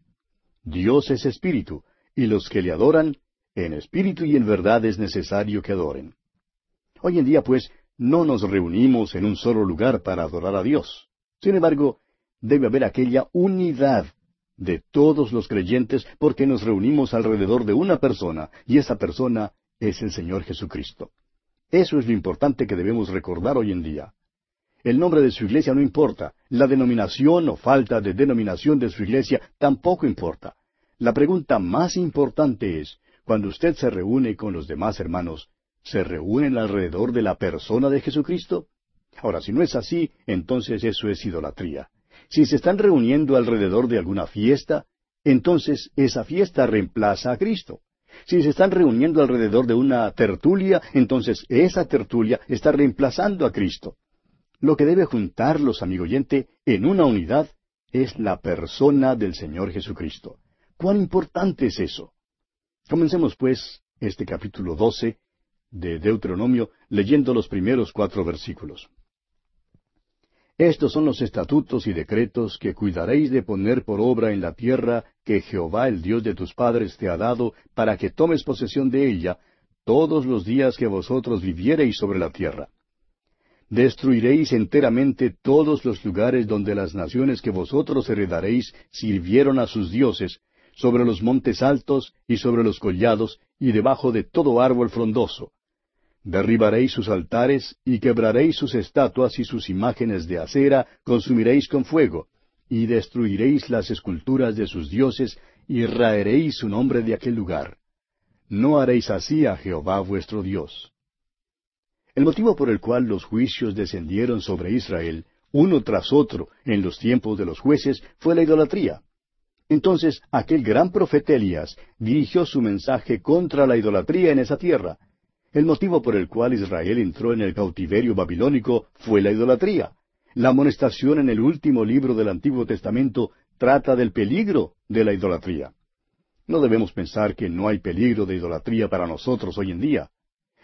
Dios es espíritu, y los que le adoran, en espíritu y en verdad es necesario que adoren. Hoy en día, pues, no nos reunimos en un solo lugar para adorar a Dios. Sin embargo, debe haber aquella unidad de todos los creyentes porque nos reunimos alrededor de una persona, y esa persona es el Señor Jesucristo. Eso es lo importante que debemos recordar hoy en día. El nombre de su iglesia no importa, la denominación o falta de denominación de su iglesia tampoco importa. La pregunta más importante es, cuando usted se reúne con los demás hermanos, ¿se reúnen alrededor de la persona de Jesucristo? Ahora, si no es así, entonces eso es idolatría. Si se están reuniendo alrededor de alguna fiesta, entonces esa fiesta reemplaza a Cristo. Si se están reuniendo alrededor de una tertulia, entonces esa tertulia está reemplazando a Cristo. Lo que debe juntarlos, amigo oyente, en una unidad es la persona del Señor Jesucristo. ¿Cuán importante es eso? Comencemos, pues, este capítulo doce de Deuteronomio leyendo los primeros cuatro versículos. Estos son los estatutos y decretos que cuidaréis de poner por obra en la tierra que Jehová el Dios de tus padres te ha dado para que tomes posesión de ella todos los días que vosotros viviereis sobre la tierra. Destruiréis enteramente todos los lugares donde las naciones que vosotros heredaréis sirvieron a sus dioses, sobre los montes altos y sobre los collados y debajo de todo árbol frondoso, Derribaréis sus altares y quebraréis sus estatuas y sus imágenes de acera consumiréis con fuego, y destruiréis las esculturas de sus dioses y raeréis su nombre de aquel lugar. No haréis así a Jehová vuestro Dios. El motivo por el cual los juicios descendieron sobre Israel, uno tras otro, en los tiempos de los jueces, fue la idolatría. Entonces aquel gran profeta Elías dirigió su mensaje contra la idolatría en esa tierra, el motivo por el cual Israel entró en el cautiverio babilónico fue la idolatría. La amonestación en el último libro del Antiguo Testamento trata del peligro de la idolatría. No debemos pensar que no hay peligro de idolatría para nosotros hoy en día.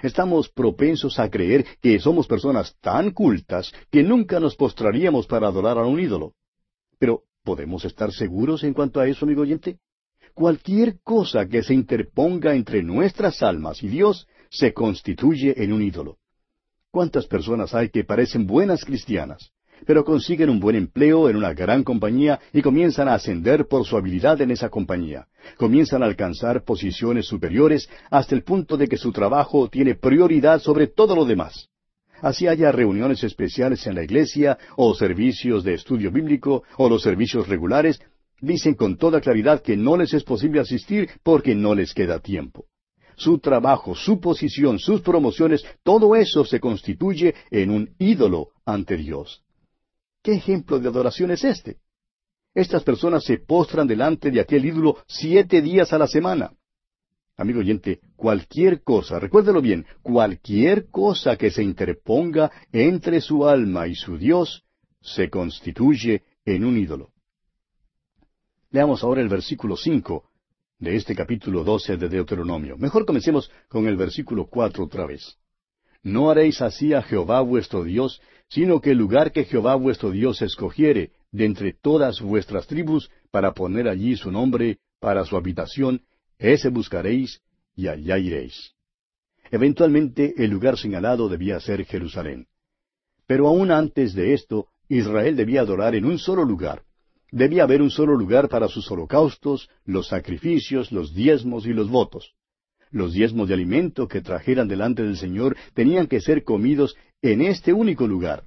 Estamos propensos a creer que somos personas tan cultas que nunca nos postraríamos para adorar a un ídolo. Pero, ¿podemos estar seguros en cuanto a eso, amigo oyente? Cualquier cosa que se interponga entre nuestras almas y Dios se constituye en un ídolo. ¿Cuántas personas hay que parecen buenas cristianas, pero consiguen un buen empleo en una gran compañía y comienzan a ascender por su habilidad en esa compañía? Comienzan a alcanzar posiciones superiores hasta el punto de que su trabajo tiene prioridad sobre todo lo demás. Así haya reuniones especiales en la iglesia, o servicios de estudio bíblico, o los servicios regulares, dicen con toda claridad que no les es posible asistir porque no les queda tiempo su trabajo, su posición, sus promociones, todo eso se constituye en un ídolo ante Dios. ¿Qué ejemplo de adoración es este? Estas personas se postran delante de aquel ídolo siete días a la semana. Amigo oyente, cualquier cosa, recuérdelo bien, cualquier cosa que se interponga entre su alma y su Dios, se constituye en un ídolo. Leamos ahora el versículo cinco de este capítulo doce de Deuteronomio. Mejor comencemos con el versículo cuatro otra vez. No haréis así a Jehová vuestro Dios, sino que el lugar que Jehová vuestro Dios escogiere de entre todas vuestras tribus para poner allí su nombre para su habitación, ese buscaréis y allá iréis. Eventualmente el lugar señalado debía ser Jerusalén. Pero aún antes de esto, Israel debía adorar en un solo lugar, Debía haber un solo lugar para sus holocaustos, los sacrificios, los diezmos y los votos. Los diezmos de alimento que trajeran delante del Señor tenían que ser comidos en este único lugar.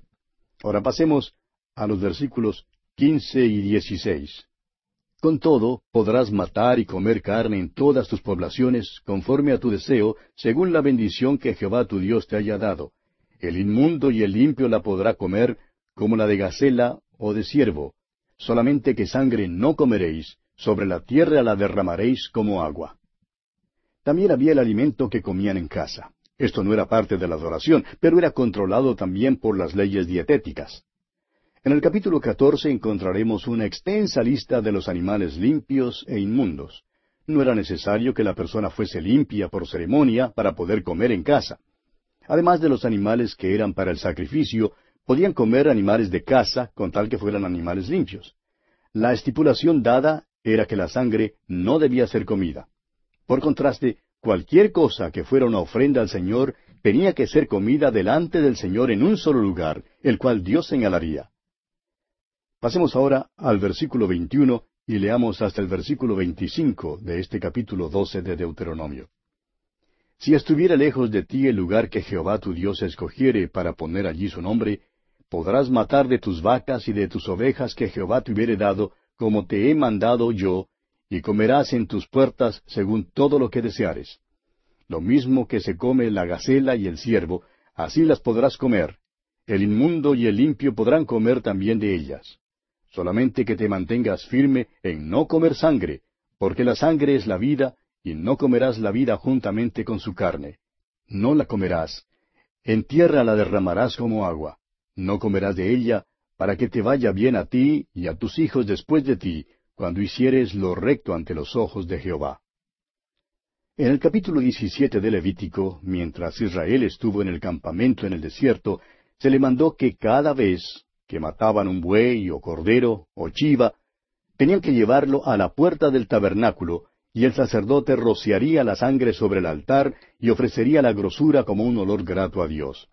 Ahora pasemos a los versículos quince y dieciséis. Con todo, podrás matar y comer carne en todas tus poblaciones, conforme a tu deseo, según la bendición que Jehová tu Dios te haya dado. El inmundo y el limpio la podrá comer, como la de gacela o de ciervo, solamente que sangre no comeréis, sobre la tierra la derramaréis como agua. También había el alimento que comían en casa. Esto no era parte de la adoración, pero era controlado también por las leyes dietéticas. En el capítulo catorce encontraremos una extensa lista de los animales limpios e inmundos. No era necesario que la persona fuese limpia por ceremonia para poder comer en casa. Además de los animales que eran para el sacrificio, Podían comer animales de caza con tal que fueran animales limpios. La estipulación dada era que la sangre no debía ser comida. Por contraste, cualquier cosa que fuera una ofrenda al Señor tenía que ser comida delante del Señor en un solo lugar, el cual Dios señalaría. Pasemos ahora al versículo 21 y leamos hasta el versículo 25 de este capítulo 12 de Deuteronomio. Si estuviera lejos de ti el lugar que Jehová tu Dios escogiere para poner allí su nombre, podrás matar de tus vacas y de tus ovejas que Jehová te hubiere dado, como te he mandado yo, y comerás en tus puertas según todo lo que deseares. Lo mismo que se come la gacela y el ciervo, así las podrás comer. El inmundo y el limpio podrán comer también de ellas. Solamente que te mantengas firme en no comer sangre, porque la sangre es la vida, y no comerás la vida juntamente con su carne. No la comerás. En tierra la derramarás como agua. No comerás de ella, para que te vaya bien a ti y a tus hijos después de ti, cuando hicieres lo recto ante los ojos de Jehová. En el capítulo 17 de Levítico, mientras Israel estuvo en el campamento en el desierto, se le mandó que cada vez que mataban un buey o cordero o chiva, tenían que llevarlo a la puerta del tabernáculo, y el sacerdote rociaría la sangre sobre el altar y ofrecería la grosura como un olor grato a Dios.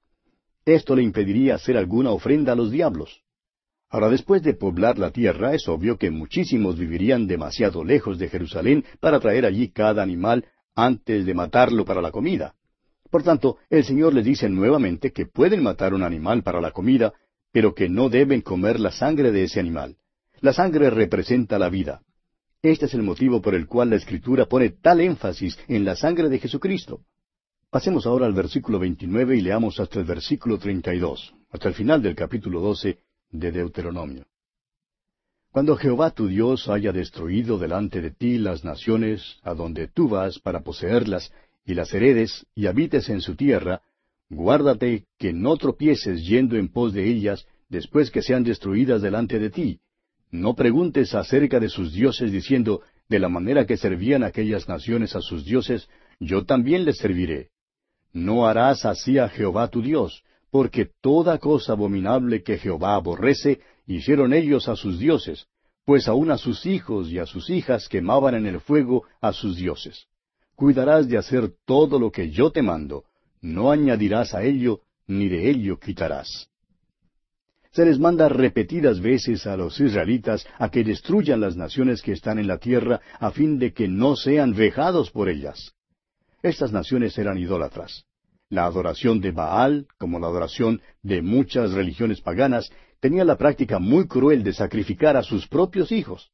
Esto le impediría hacer alguna ofrenda a los diablos. Ahora, después de poblar la tierra, es obvio que muchísimos vivirían demasiado lejos de Jerusalén para traer allí cada animal antes de matarlo para la comida. Por tanto, el Señor les dice nuevamente que pueden matar un animal para la comida, pero que no deben comer la sangre de ese animal. La sangre representa la vida. Este es el motivo por el cual la Escritura pone tal énfasis en la sangre de Jesucristo. Pasemos ahora al versículo 29 y leamos hasta el versículo 32, hasta el final del capítulo 12 de Deuteronomio. Cuando Jehová tu Dios haya destruido delante de ti las naciones a donde tú vas para poseerlas, y las heredes, y habites en su tierra, guárdate que no tropieces yendo en pos de ellas después que sean destruidas delante de ti. No preguntes acerca de sus dioses diciendo, de la manera que servían aquellas naciones a sus dioses, yo también les serviré. No harás así a Jehová tu Dios, porque toda cosa abominable que Jehová aborrece, hicieron ellos a sus dioses, pues aun a sus hijos y a sus hijas quemaban en el fuego a sus dioses. Cuidarás de hacer todo lo que yo te mando, no añadirás a ello, ni de ello quitarás. Se les manda repetidas veces a los israelitas a que destruyan las naciones que están en la tierra a fin de que no sean vejados por ellas. Estas naciones eran idólatras. La adoración de Baal, como la adoración de muchas religiones paganas, tenía la práctica muy cruel de sacrificar a sus propios hijos.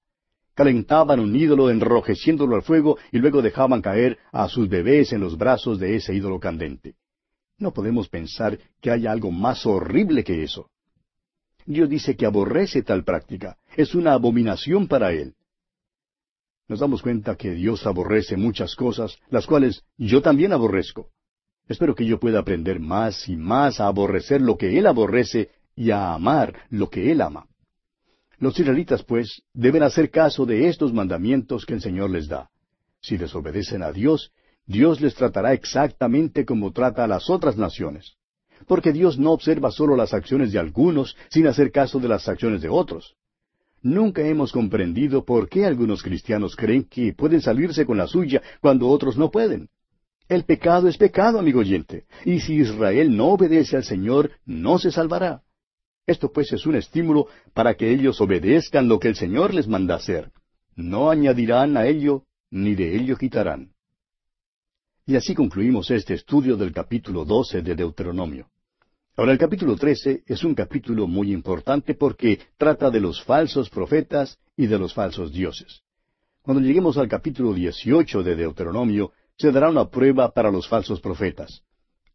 Calentaban un ídolo enrojeciéndolo al fuego y luego dejaban caer a sus bebés en los brazos de ese ídolo candente. No podemos pensar que haya algo más horrible que eso. Dios dice que aborrece tal práctica, es una abominación para él. nos damos cuenta que Dios aborrece muchas cosas, las cuales yo también aborrezco. Espero que yo pueda aprender más y más a aborrecer lo que Él aborrece y a amar lo que Él ama. Los israelitas, pues, deben hacer caso de estos mandamientos que el Señor les da. Si desobedecen a Dios, Dios les tratará exactamente como trata a las otras naciones. Porque Dios no observa solo las acciones de algunos sin hacer caso de las acciones de otros. Nunca hemos comprendido por qué algunos cristianos creen que pueden salirse con la suya cuando otros no pueden. El pecado es pecado, amigo oyente, y si Israel no obedece al Señor, no se salvará. Esto pues es un estímulo para que ellos obedezcan lo que el Señor les manda hacer. No añadirán a ello, ni de ello quitarán. Y así concluimos este estudio del capítulo doce de Deuteronomio. Ahora el capítulo trece es un capítulo muy importante porque trata de los falsos profetas y de los falsos dioses. Cuando lleguemos al capítulo dieciocho de Deuteronomio, se dará una prueba para los falsos profetas.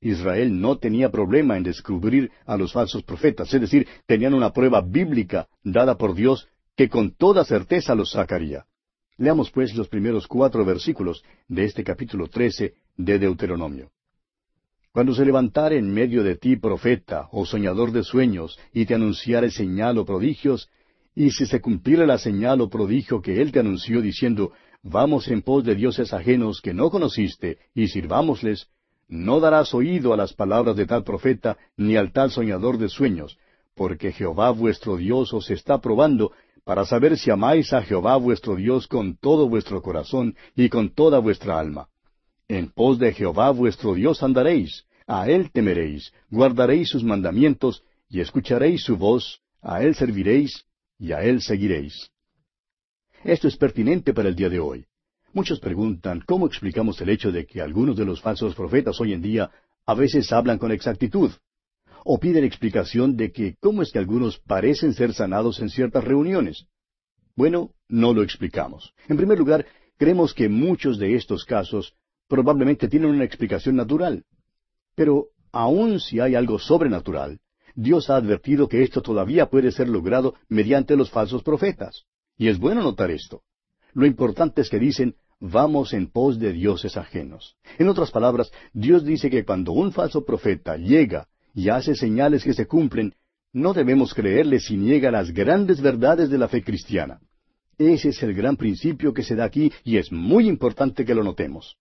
Israel no tenía problema en descubrir a los falsos profetas, es decir, tenían una prueba bíblica dada por Dios que con toda certeza los sacaría. Leamos pues los primeros cuatro versículos de este capítulo trece de Deuteronomio. Cuando se levantare en medio de ti profeta o soñador de sueños y te anunciare señal o prodigios, y si se cumpliere la señal o prodigio que él te anunció diciendo, Vamos en pos de dioses ajenos que no conociste, y sirvámosles, no darás oído a las palabras de tal profeta, ni al tal soñador de sueños, porque Jehová vuestro Dios os está probando para saber si amáis a Jehová vuestro Dios con todo vuestro corazón y con toda vuestra alma. En pos de Jehová vuestro Dios andaréis, a él temeréis, guardaréis sus mandamientos, y escucharéis su voz, a él serviréis, y a él seguiréis. Esto es pertinente para el día de hoy. Muchos preguntan cómo explicamos el hecho de que algunos de los falsos profetas hoy en día a veces hablan con exactitud, o piden explicación de que cómo es que algunos parecen ser sanados en ciertas reuniones. Bueno, no lo explicamos. En primer lugar, creemos que muchos de estos casos probablemente tienen una explicación natural. Pero aun si hay algo sobrenatural, Dios ha advertido que esto todavía puede ser logrado mediante los falsos profetas. Y es bueno notar esto. Lo importante es que dicen, vamos en pos de dioses ajenos. En otras palabras, Dios dice que cuando un falso profeta llega y hace señales que se cumplen, no debemos creerle si niega las grandes verdades de la fe cristiana. Ese es el gran principio que se da aquí y es muy importante que lo notemos.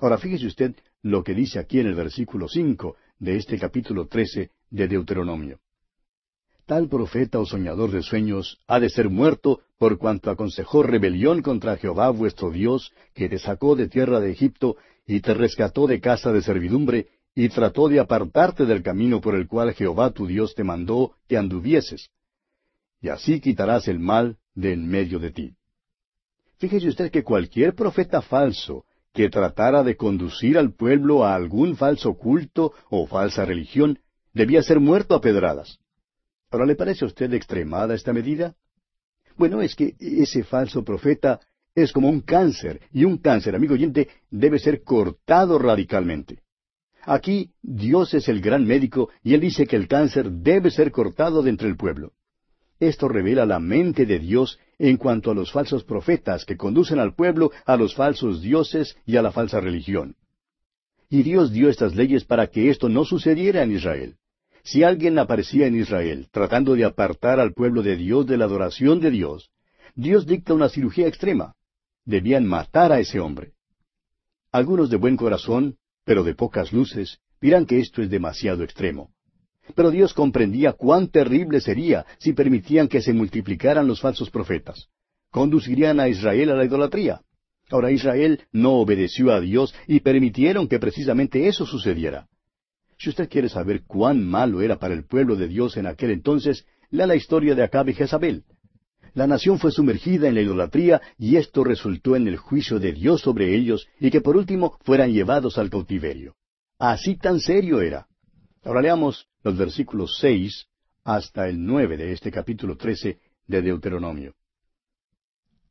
Ahora fíjese usted lo que dice aquí en el versículo cinco de este capítulo trece de Deuteronomio. Tal profeta o soñador de sueños ha de ser muerto por cuanto aconsejó rebelión contra Jehová vuestro Dios, que te sacó de tierra de Egipto y te rescató de casa de servidumbre, y trató de apartarte del camino por el cual Jehová tu Dios te mandó que anduvieses. Y así quitarás el mal de en medio de ti. Fíjese usted que cualquier profeta falso que tratara de conducir al pueblo a algún falso culto o falsa religión, debía ser muerto a pedradas. Ahora, ¿le parece a usted extremada esta medida? Bueno, es que ese falso profeta es como un cáncer, y un cáncer, amigo oyente, debe ser cortado radicalmente. Aquí Dios es el gran médico y Él dice que el cáncer debe ser cortado de entre el pueblo. Esto revela la mente de Dios en cuanto a los falsos profetas que conducen al pueblo a los falsos dioses y a la falsa religión. Y Dios dio estas leyes para que esto no sucediera en Israel. Si alguien aparecía en Israel tratando de apartar al pueblo de Dios de la adoración de Dios, Dios dicta una cirugía extrema. Debían matar a ese hombre. Algunos de buen corazón, pero de pocas luces, dirán que esto es demasiado extremo. Pero Dios comprendía cuán terrible sería si permitían que se multiplicaran los falsos profetas. Conducirían a Israel a la idolatría. Ahora Israel no obedeció a Dios y permitieron que precisamente eso sucediera. Si usted quiere saber cuán malo era para el pueblo de Dios en aquel entonces, lea la historia de Acab y Jezabel. La nación fue sumergida en la idolatría y esto resultó en el juicio de Dios sobre ellos y que por último fueran llevados al cautiverio. Así tan serio era. Ahora leamos los versículos seis hasta el nueve de este capítulo trece de Deuteronomio.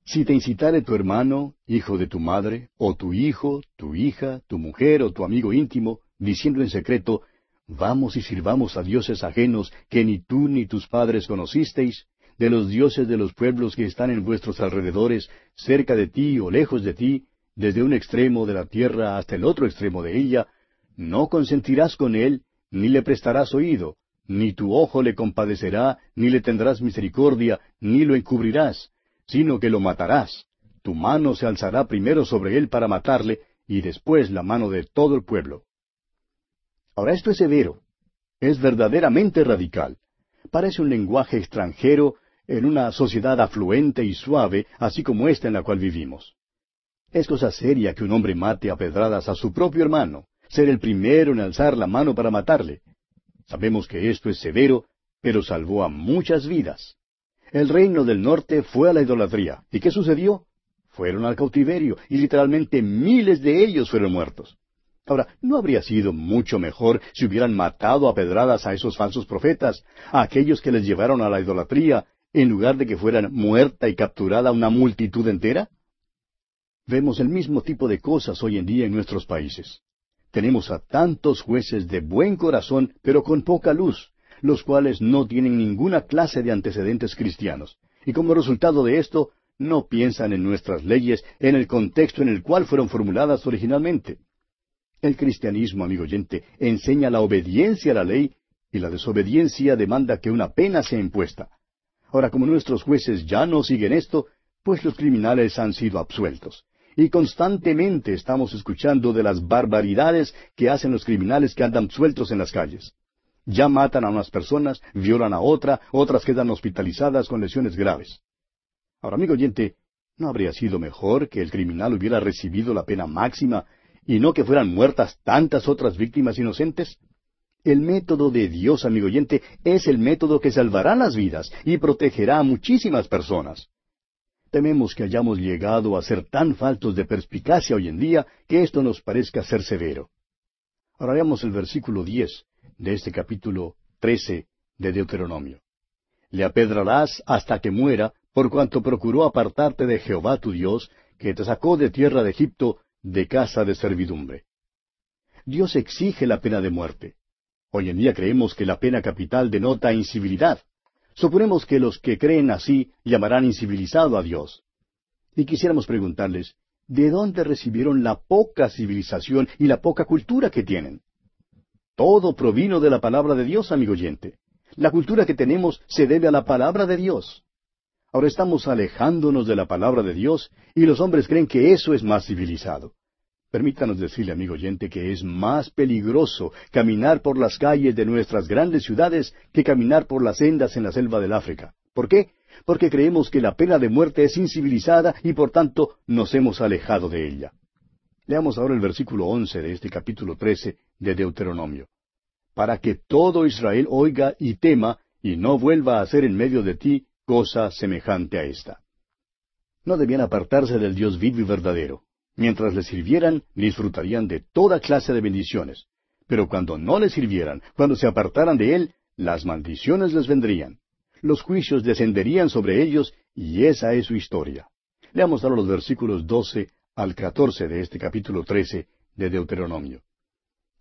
Si te incitare tu hermano, hijo de tu madre, o tu hijo, tu hija, tu mujer o tu amigo íntimo, diciendo en secreto, Vamos y sirvamos a dioses ajenos que ni tú ni tus padres conocisteis, de los dioses de los pueblos que están en vuestros alrededores, cerca de ti o lejos de ti, desde un extremo de la tierra hasta el otro extremo de ella, no consentirás con él, ni le prestarás oído, ni tu ojo le compadecerá, ni le tendrás misericordia, ni lo encubrirás, sino que lo matarás. Tu mano se alzará primero sobre él para matarle, y después la mano de todo el pueblo. Ahora esto es severo, es verdaderamente radical. Parece un lenguaje extranjero en una sociedad afluente y suave, así como esta en la cual vivimos. Es cosa seria que un hombre mate a pedradas a su propio hermano, ser el primero en alzar la mano para matarle. Sabemos que esto es severo, pero salvó a muchas vidas. El reino del norte fue a la idolatría. ¿Y qué sucedió? Fueron al cautiverio, y literalmente miles de ellos fueron muertos. Ahora, ¿no habría sido mucho mejor si hubieran matado a pedradas a esos falsos profetas, a aquellos que les llevaron a la idolatría, en lugar de que fueran muerta y capturada una multitud entera? Vemos el mismo tipo de cosas hoy en día en nuestros países. Tenemos a tantos jueces de buen corazón, pero con poca luz, los cuales no tienen ninguna clase de antecedentes cristianos. Y como resultado de esto, no piensan en nuestras leyes en el contexto en el cual fueron formuladas originalmente. El cristianismo, amigo oyente, enseña la obediencia a la ley y la desobediencia demanda que una pena sea impuesta. Ahora, como nuestros jueces ya no siguen esto, pues los criminales han sido absueltos. Y constantemente estamos escuchando de las barbaridades que hacen los criminales que andan sueltos en las calles. Ya matan a unas personas, violan a otra, otras quedan hospitalizadas con lesiones graves. Ahora, amigo oyente, ¿no habría sido mejor que el criminal hubiera recibido la pena máxima y no que fueran muertas tantas otras víctimas inocentes? El método de Dios, amigo oyente, es el método que salvará las vidas y protegerá a muchísimas personas. Tememos que hayamos llegado a ser tan faltos de perspicacia hoy en día que esto nos parezca ser severo. Ahora veamos el versículo diez de este capítulo trece de Deuteronomio. Le apedrarás hasta que muera, por cuanto procuró apartarte de Jehová tu Dios, que te sacó de tierra de Egipto, de casa de servidumbre. Dios exige la pena de muerte. Hoy en día creemos que la pena capital denota incivilidad. Suponemos que los que creen así llamarán incivilizado a Dios. Y quisiéramos preguntarles, ¿de dónde recibieron la poca civilización y la poca cultura que tienen? Todo provino de la palabra de Dios, amigo oyente. La cultura que tenemos se debe a la palabra de Dios. Ahora estamos alejándonos de la palabra de Dios y los hombres creen que eso es más civilizado. Permítanos decirle, amigo oyente, que es más peligroso caminar por las calles de nuestras grandes ciudades que caminar por las sendas en la selva del África. ¿Por qué? Porque creemos que la pena de muerte es incivilizada y por tanto nos hemos alejado de ella. Leamos ahora el versículo once de este capítulo trece de Deuteronomio. Para que todo Israel oiga y tema, y no vuelva a hacer en medio de ti cosa semejante a esta. No debían apartarse del Dios vivo y verdadero. Mientras le sirvieran, disfrutarían de toda clase de bendiciones. Pero cuando no le sirvieran, cuando se apartaran de Él, las maldiciones les vendrían. Los juicios descenderían sobre ellos, y esa es su historia. Leamos ahora los versículos doce al catorce de este capítulo trece de Deuteronomio.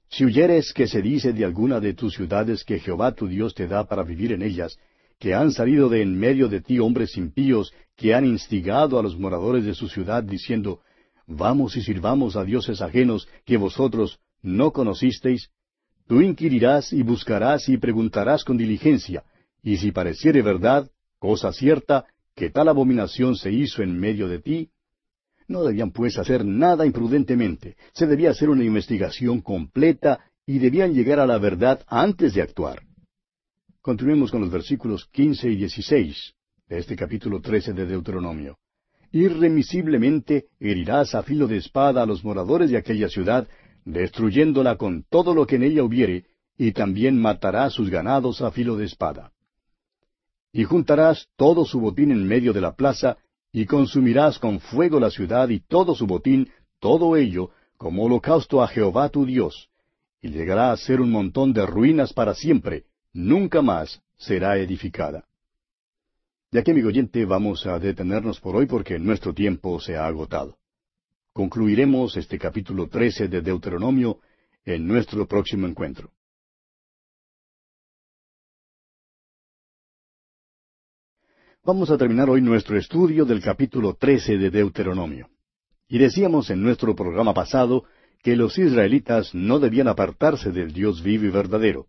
Si huyeres que se dice de alguna de tus ciudades que Jehová tu Dios te da para vivir en ellas, que han salido de en medio de ti hombres impíos que han instigado a los moradores de su ciudad diciendo, Vamos y sirvamos a dioses ajenos que vosotros no conocisteis, tú inquirirás y buscarás y preguntarás con diligencia, y si pareciere verdad, cosa cierta, que tal abominación se hizo en medio de ti, no debían pues hacer nada imprudentemente, se debía hacer una investigación completa y debían llegar a la verdad antes de actuar. Continuemos con los versículos quince y dieciséis de este capítulo trece de Deuteronomio. Irremisiblemente herirás a filo de espada a los moradores de aquella ciudad, destruyéndola con todo lo que en ella hubiere, y también matarás sus ganados a filo de espada. Y juntarás todo su botín en medio de la plaza, y consumirás con fuego la ciudad y todo su botín, todo ello, como holocausto a Jehová tu Dios, y llegará a ser un montón de ruinas para siempre, nunca más será edificada. De aquí, amigo oyente, vamos a detenernos por hoy porque nuestro tiempo se ha agotado. Concluiremos este capítulo trece de Deuteronomio en nuestro próximo encuentro. Vamos a terminar hoy nuestro estudio del capítulo 13 de Deuteronomio. Y decíamos en nuestro programa pasado que los israelitas no debían apartarse del Dios vivo y verdadero.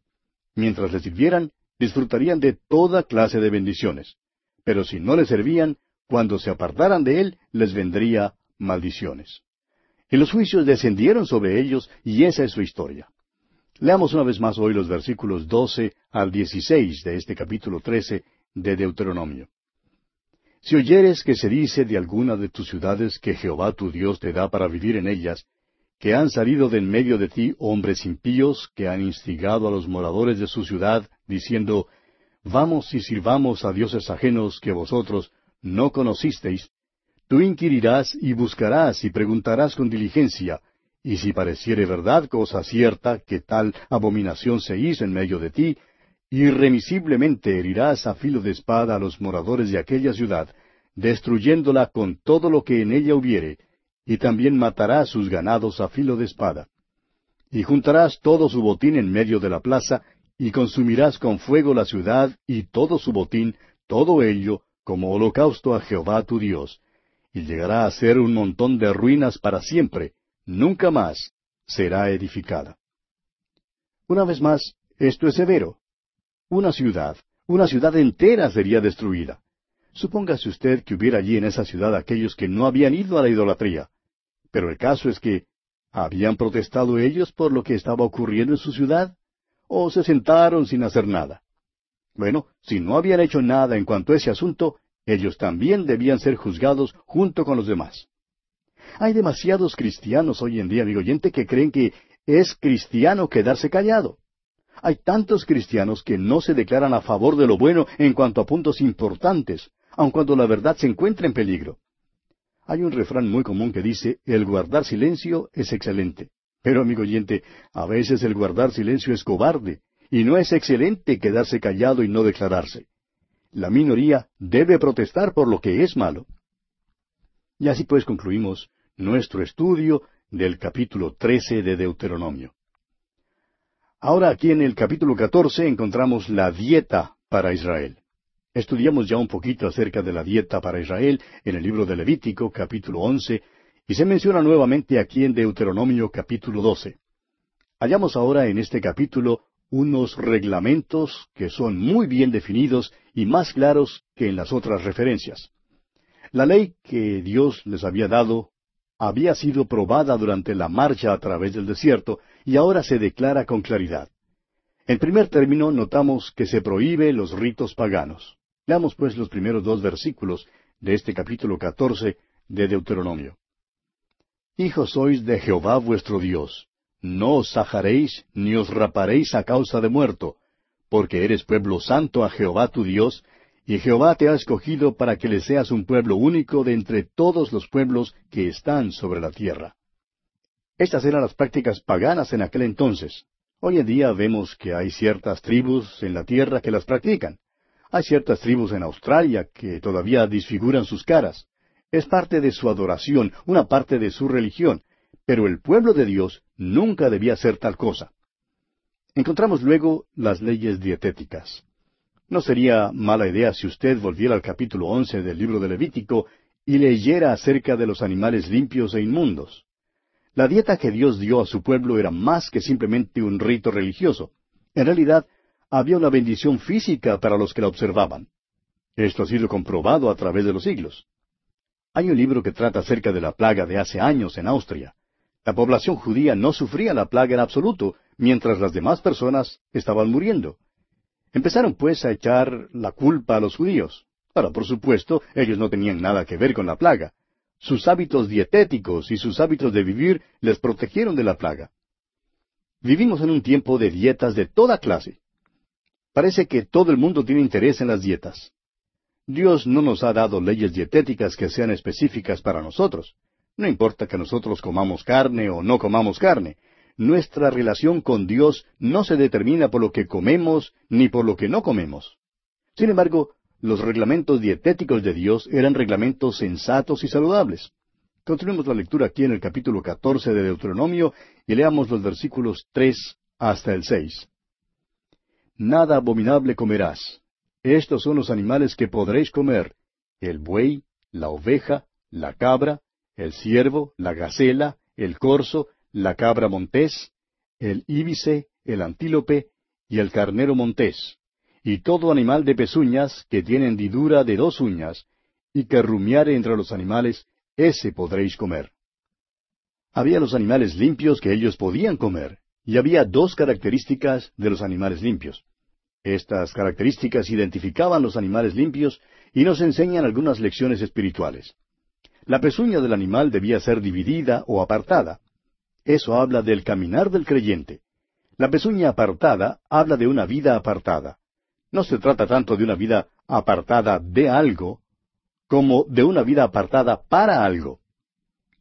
Mientras le sirvieran, disfrutarían de toda clase de bendiciones. Pero si no le servían, cuando se apartaran de él, les vendría maldiciones. Y los juicios descendieron sobre ellos, y esa es su historia. Leamos una vez más hoy los versículos 12 al 16 de este capítulo 13 de Deuteronomio. Si oyeres que se dice de alguna de tus ciudades que Jehová tu Dios te da para vivir en ellas, que han salido de en medio de ti hombres impíos que han instigado a los moradores de su ciudad, diciendo, Vamos y sirvamos a dioses ajenos que vosotros no conocisteis, tú inquirirás y buscarás y preguntarás con diligencia, y si pareciere verdad cosa cierta que tal abominación se hizo en medio de ti, irremisiblemente herirás a filo de espada a los moradores de aquella ciudad, destruyéndola con todo lo que en ella hubiere, y también matarás sus ganados a filo de espada. Y juntarás todo su botín en medio de la plaza, y consumirás con fuego la ciudad y todo su botín, todo ello, como holocausto a Jehová tu Dios, y llegará a ser un montón de ruinas para siempre, nunca más será edificada. Una vez más, esto es severo. Una ciudad, una ciudad entera sería destruida. Supóngase usted que hubiera allí en esa ciudad aquellos que no habían ido a la idolatría. Pero el caso es que, ¿habían protestado ellos por lo que estaba ocurriendo en su ciudad? ¿O se sentaron sin hacer nada? Bueno, si no habían hecho nada en cuanto a ese asunto, ellos también debían ser juzgados junto con los demás. Hay demasiados cristianos hoy en día, amigo oyente, que creen que es cristiano quedarse callado. Hay tantos cristianos que no se declaran a favor de lo bueno en cuanto a puntos importantes, aun cuando la verdad se encuentra en peligro. Hay un refrán muy común que dice, el guardar silencio es excelente. Pero, amigo oyente, a veces el guardar silencio es cobarde, y no es excelente quedarse callado y no declararse. La minoría debe protestar por lo que es malo. Y así pues concluimos nuestro estudio del capítulo 13 de Deuteronomio. Ahora aquí en el capítulo 14 encontramos la dieta para Israel. Estudiamos ya un poquito acerca de la dieta para Israel en el libro de Levítico, capítulo 11, y se menciona nuevamente aquí en Deuteronomio, capítulo 12. Hallamos ahora en este capítulo unos reglamentos que son muy bien definidos y más claros que en las otras referencias. La ley que Dios les había dado había sido probada durante la marcha a través del desierto y ahora se declara con claridad. En primer término notamos que se prohíbe los ritos paganos. Leamos pues los primeros dos versículos de este capítulo catorce de Deuteronomio. Hijos sois de Jehová vuestro Dios. No os sajaréis ni os raparéis a causa de muerto, porque eres pueblo santo a Jehová tu Dios, y Jehová te ha escogido para que le seas un pueblo único de entre todos los pueblos que están sobre la tierra. Estas eran las prácticas paganas en aquel entonces. Hoy en día vemos que hay ciertas tribus en la tierra que las practican. Hay ciertas tribus en Australia que todavía disfiguran sus caras. Es parte de su adoración, una parte de su religión. Pero el pueblo de Dios nunca debía hacer tal cosa. Encontramos luego las leyes dietéticas. No sería mala idea si usted volviera al capítulo once del libro de Levítico y leyera acerca de los animales limpios e inmundos. La dieta que Dios dio a su pueblo era más que simplemente un rito religioso. En realidad, había una bendición física para los que la observaban. Esto ha sido comprobado a través de los siglos. Hay un libro que trata acerca de la plaga de hace años en Austria. La población judía no sufría la plaga en absoluto, mientras las demás personas estaban muriendo. Empezaron pues a echar la culpa a los judíos. Ahora, por supuesto, ellos no tenían nada que ver con la plaga. Sus hábitos dietéticos y sus hábitos de vivir les protegieron de la plaga. Vivimos en un tiempo de dietas de toda clase. Parece que todo el mundo tiene interés en las dietas. Dios no nos ha dado leyes dietéticas que sean específicas para nosotros. No importa que nosotros comamos carne o no comamos carne. Nuestra relación con Dios no se determina por lo que comemos ni por lo que no comemos. Sin embargo, los reglamentos dietéticos de Dios eran reglamentos sensatos y saludables. Continuemos la lectura aquí en el capítulo catorce de Deuteronomio y leamos los versículos tres hasta el seis. Nada abominable comerás. estos son los animales que podréis comer, el buey, la oveja, la cabra, el ciervo, la gacela, el corzo, la cabra montés, el íbice, el antílope y el carnero montés, y todo animal de pezuñas que tiene hendidura de dos uñas, y que rumiare entre los animales, ese podréis comer. Había los animales limpios que ellos podían comer, y había dos características de los animales limpios. Estas características identificaban los animales limpios y nos enseñan algunas lecciones espirituales. La pezuña del animal debía ser dividida o apartada. Eso habla del caminar del creyente. La pezuña apartada habla de una vida apartada. No se trata tanto de una vida apartada de algo, como de una vida apartada para algo.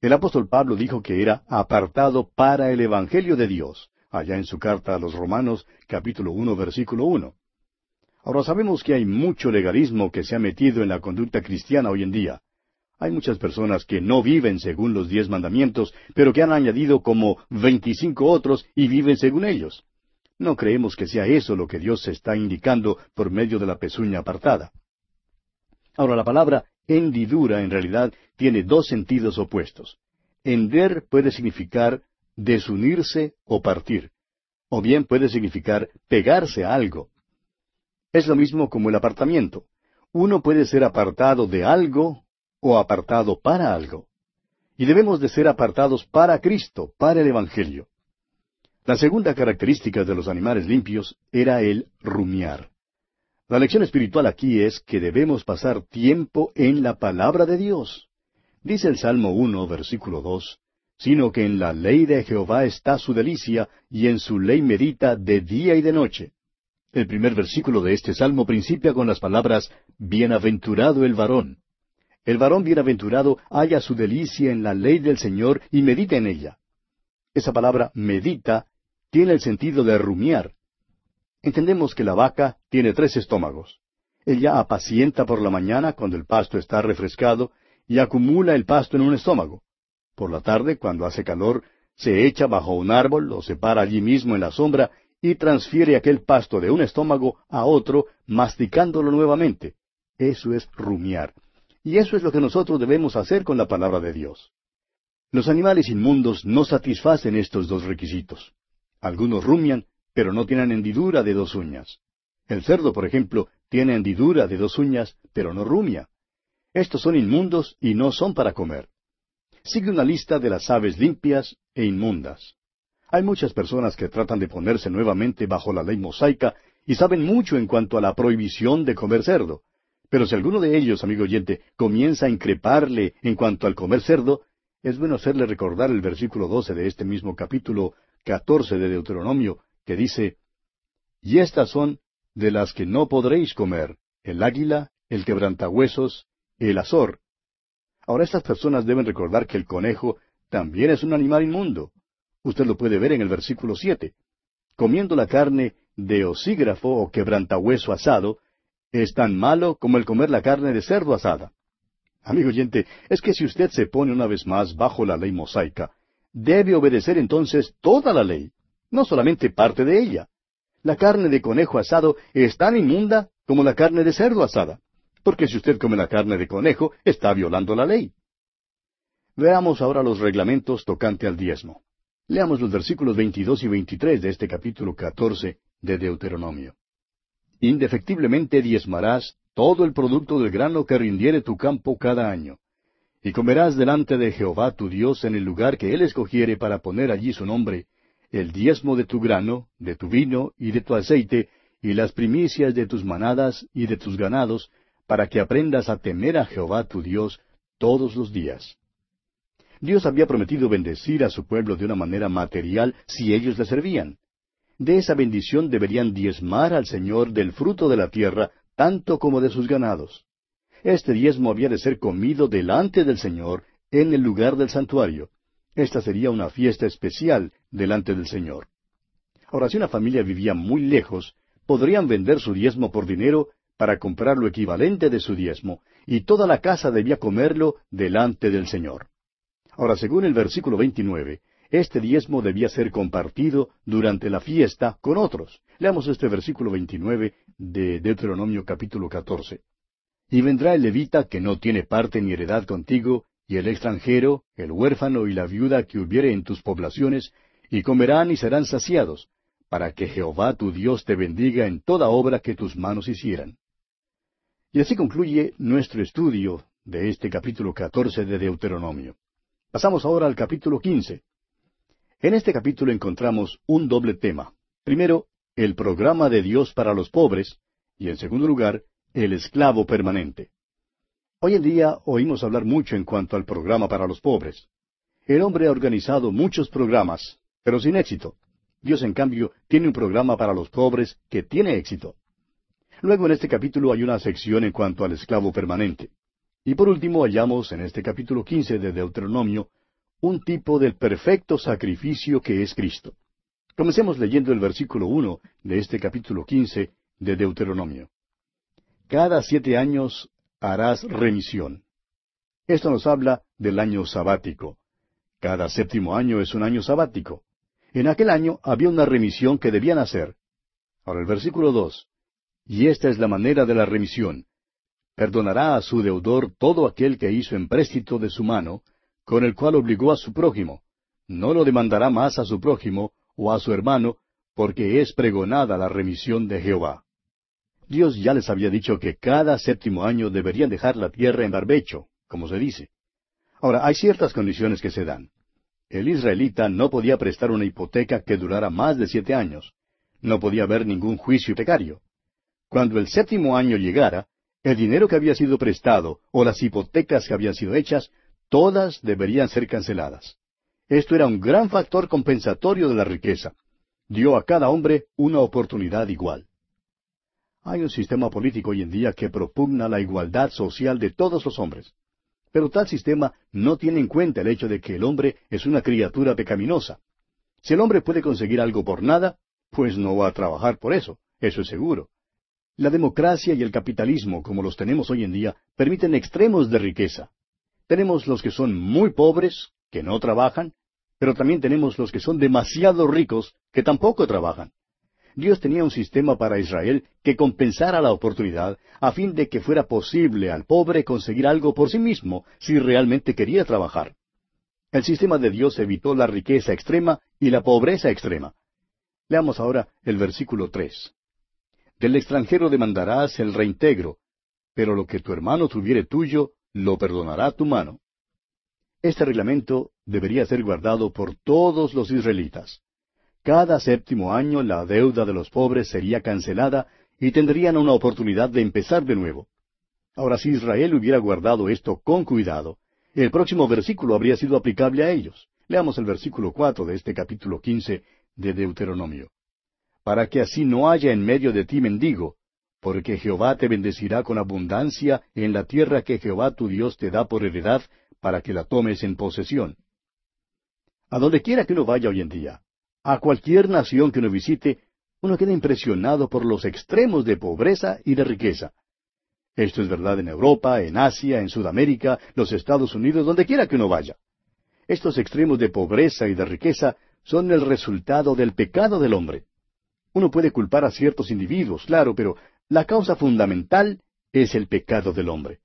El apóstol Pablo dijo que era apartado para el Evangelio de Dios, allá en su carta a los Romanos, capítulo uno, versículo uno. Ahora sabemos que hay mucho legalismo que se ha metido en la conducta cristiana hoy en día. Hay muchas personas que no viven según los diez mandamientos, pero que han añadido como veinticinco otros y viven según ellos. No creemos que sea eso lo que Dios está indicando por medio de la pezuña apartada. Ahora la palabra hendidura en realidad tiene dos sentidos opuestos. Hender puede significar desunirse o partir, o bien puede significar pegarse a algo. Es lo mismo como el apartamiento. Uno puede ser apartado de algo o apartado para algo. Y debemos de ser apartados para Cristo, para el Evangelio. La segunda característica de los animales limpios era el rumiar. La lección espiritual aquí es que debemos pasar tiempo en la palabra de Dios. Dice el Salmo 1, versículo 2, sino que en la ley de Jehová está su delicia, y en su ley medita de día y de noche. El primer versículo de este salmo principia con las palabras Bienaventurado el varón. El varón bienaventurado halla su delicia en la ley del Señor y medita en ella. Esa palabra medita tiene el sentido de rumiar, Entendemos que la vaca tiene tres estómagos. Ella apacienta por la mañana cuando el pasto está refrescado y acumula el pasto en un estómago. Por la tarde, cuando hace calor, se echa bajo un árbol o se para allí mismo en la sombra y transfiere aquel pasto de un estómago a otro, masticándolo nuevamente. Eso es rumiar. Y eso es lo que nosotros debemos hacer con la palabra de Dios. Los animales inmundos no satisfacen estos dos requisitos. Algunos rumian pero no tienen hendidura de dos uñas. El cerdo, por ejemplo, tiene hendidura de dos uñas, pero no rumia. Estos son inmundos y no son para comer. Sigue una lista de las aves limpias e inmundas. Hay muchas personas que tratan de ponerse nuevamente bajo la ley mosaica y saben mucho en cuanto a la prohibición de comer cerdo. Pero si alguno de ellos, amigo oyente, comienza a increparle en cuanto al comer cerdo, es bueno hacerle recordar el versículo doce de este mismo capítulo catorce de Deuteronomio, que dice, Y estas son de las que no podréis comer, el águila, el quebrantahuesos, el azor. Ahora estas personas deben recordar que el conejo también es un animal inmundo. Usted lo puede ver en el versículo siete. Comiendo la carne de osígrafo o quebrantahueso asado, es tan malo como el comer la carne de cerdo asada. Amigo oyente, es que si usted se pone una vez más bajo la ley mosaica, debe obedecer entonces toda la ley no solamente parte de ella. La carne de conejo asado es tan inmunda como la carne de cerdo asada, porque si usted come la carne de conejo, está violando la ley. Veamos ahora los reglamentos tocante al diezmo. Leamos los versículos 22 y 23 de este capítulo 14 de Deuteronomio. Indefectiblemente diezmarás todo el producto del grano que rindiere tu campo cada año. Y comerás delante de Jehová tu Dios en el lugar que él escogiere para poner allí su nombre, el diezmo de tu grano, de tu vino y de tu aceite, y las primicias de tus manadas y de tus ganados, para que aprendas a temer a Jehová tu Dios todos los días. Dios había prometido bendecir a su pueblo de una manera material si ellos le servían. De esa bendición deberían diezmar al Señor del fruto de la tierra, tanto como de sus ganados. Este diezmo había de ser comido delante del Señor en el lugar del santuario, esta sería una fiesta especial delante del Señor. Ahora, si una familia vivía muy lejos, podrían vender su diezmo por dinero para comprar lo equivalente de su diezmo, y toda la casa debía comerlo delante del Señor. Ahora, según el versículo 29, este diezmo debía ser compartido durante la fiesta con otros. Leamos este versículo 29 de Deuteronomio capítulo 14. Y vendrá el levita que no tiene parte ni heredad contigo, y el extranjero, el huérfano y la viuda que hubiere en tus poblaciones, y comerán y serán saciados, para que Jehová tu Dios te bendiga en toda obra que tus manos hicieran. Y así concluye nuestro estudio de este capítulo catorce de Deuteronomio. Pasamos ahora al capítulo quince. En este capítulo encontramos un doble tema. Primero, el programa de Dios para los pobres, y en segundo lugar, el esclavo permanente. Hoy en día oímos hablar mucho en cuanto al programa para los pobres. El hombre ha organizado muchos programas, pero sin éxito. Dios, en cambio, tiene un programa para los pobres que tiene éxito. Luego en este capítulo hay una sección en cuanto al esclavo permanente. Y por último hallamos en este capítulo quince de Deuteronomio un tipo del perfecto sacrificio que es Cristo. Comencemos leyendo el versículo uno de este capítulo quince de Deuteronomio. Cada siete años harás remisión. Esto nos habla del año sabático. Cada séptimo año es un año sabático. En aquel año había una remisión que debían hacer. Ahora el versículo dos. Y esta es la manera de la remisión. Perdonará a su deudor todo aquel que hizo empréstito de su mano, con el cual obligó a su prójimo. No lo demandará más a su prójimo o a su hermano, porque es pregonada la remisión de Jehová. Dios ya les había dicho que cada séptimo año deberían dejar la tierra en barbecho, como se dice. Ahora, hay ciertas condiciones que se dan. El israelita no podía prestar una hipoteca que durara más de siete años. No podía haber ningún juicio hipotecario. Cuando el séptimo año llegara, el dinero que había sido prestado o las hipotecas que habían sido hechas, todas deberían ser canceladas. Esto era un gran factor compensatorio de la riqueza. Dio a cada hombre una oportunidad igual. Hay un sistema político hoy en día que propugna la igualdad social de todos los hombres. Pero tal sistema no tiene en cuenta el hecho de que el hombre es una criatura pecaminosa. Si el hombre puede conseguir algo por nada, pues no va a trabajar por eso, eso es seguro. La democracia y el capitalismo, como los tenemos hoy en día, permiten extremos de riqueza. Tenemos los que son muy pobres, que no trabajan, pero también tenemos los que son demasiado ricos, que tampoco trabajan. Dios tenía un sistema para Israel que compensara la oportunidad a fin de que fuera posible al pobre conseguir algo por sí mismo si realmente quería trabajar. El sistema de Dios evitó la riqueza extrema y la pobreza extrema. Leamos ahora el versículo tres. Del extranjero demandarás el reintegro, pero lo que tu hermano tuviere tuyo, lo perdonará tu mano. Este reglamento debería ser guardado por todos los israelitas. Cada séptimo año la deuda de los pobres sería cancelada y tendrían una oportunidad de empezar de nuevo. Ahora, si Israel hubiera guardado esto con cuidado, el próximo versículo habría sido aplicable a ellos. Leamos el versículo cuatro de este capítulo quince de Deuteronomio. Para que así no haya en medio de ti mendigo, porque Jehová te bendecirá con abundancia en la tierra que Jehová tu Dios te da por heredad, para que la tomes en posesión. A donde quiera que uno vaya hoy en día, a cualquier nación que uno visite, uno queda impresionado por los extremos de pobreza y de riqueza. Esto es verdad en Europa, en Asia, en Sudamérica, los Estados Unidos, donde quiera que uno vaya. Estos extremos de pobreza y de riqueza son el resultado del pecado del hombre. Uno puede culpar a ciertos individuos, claro, pero la causa fundamental es el pecado del hombre.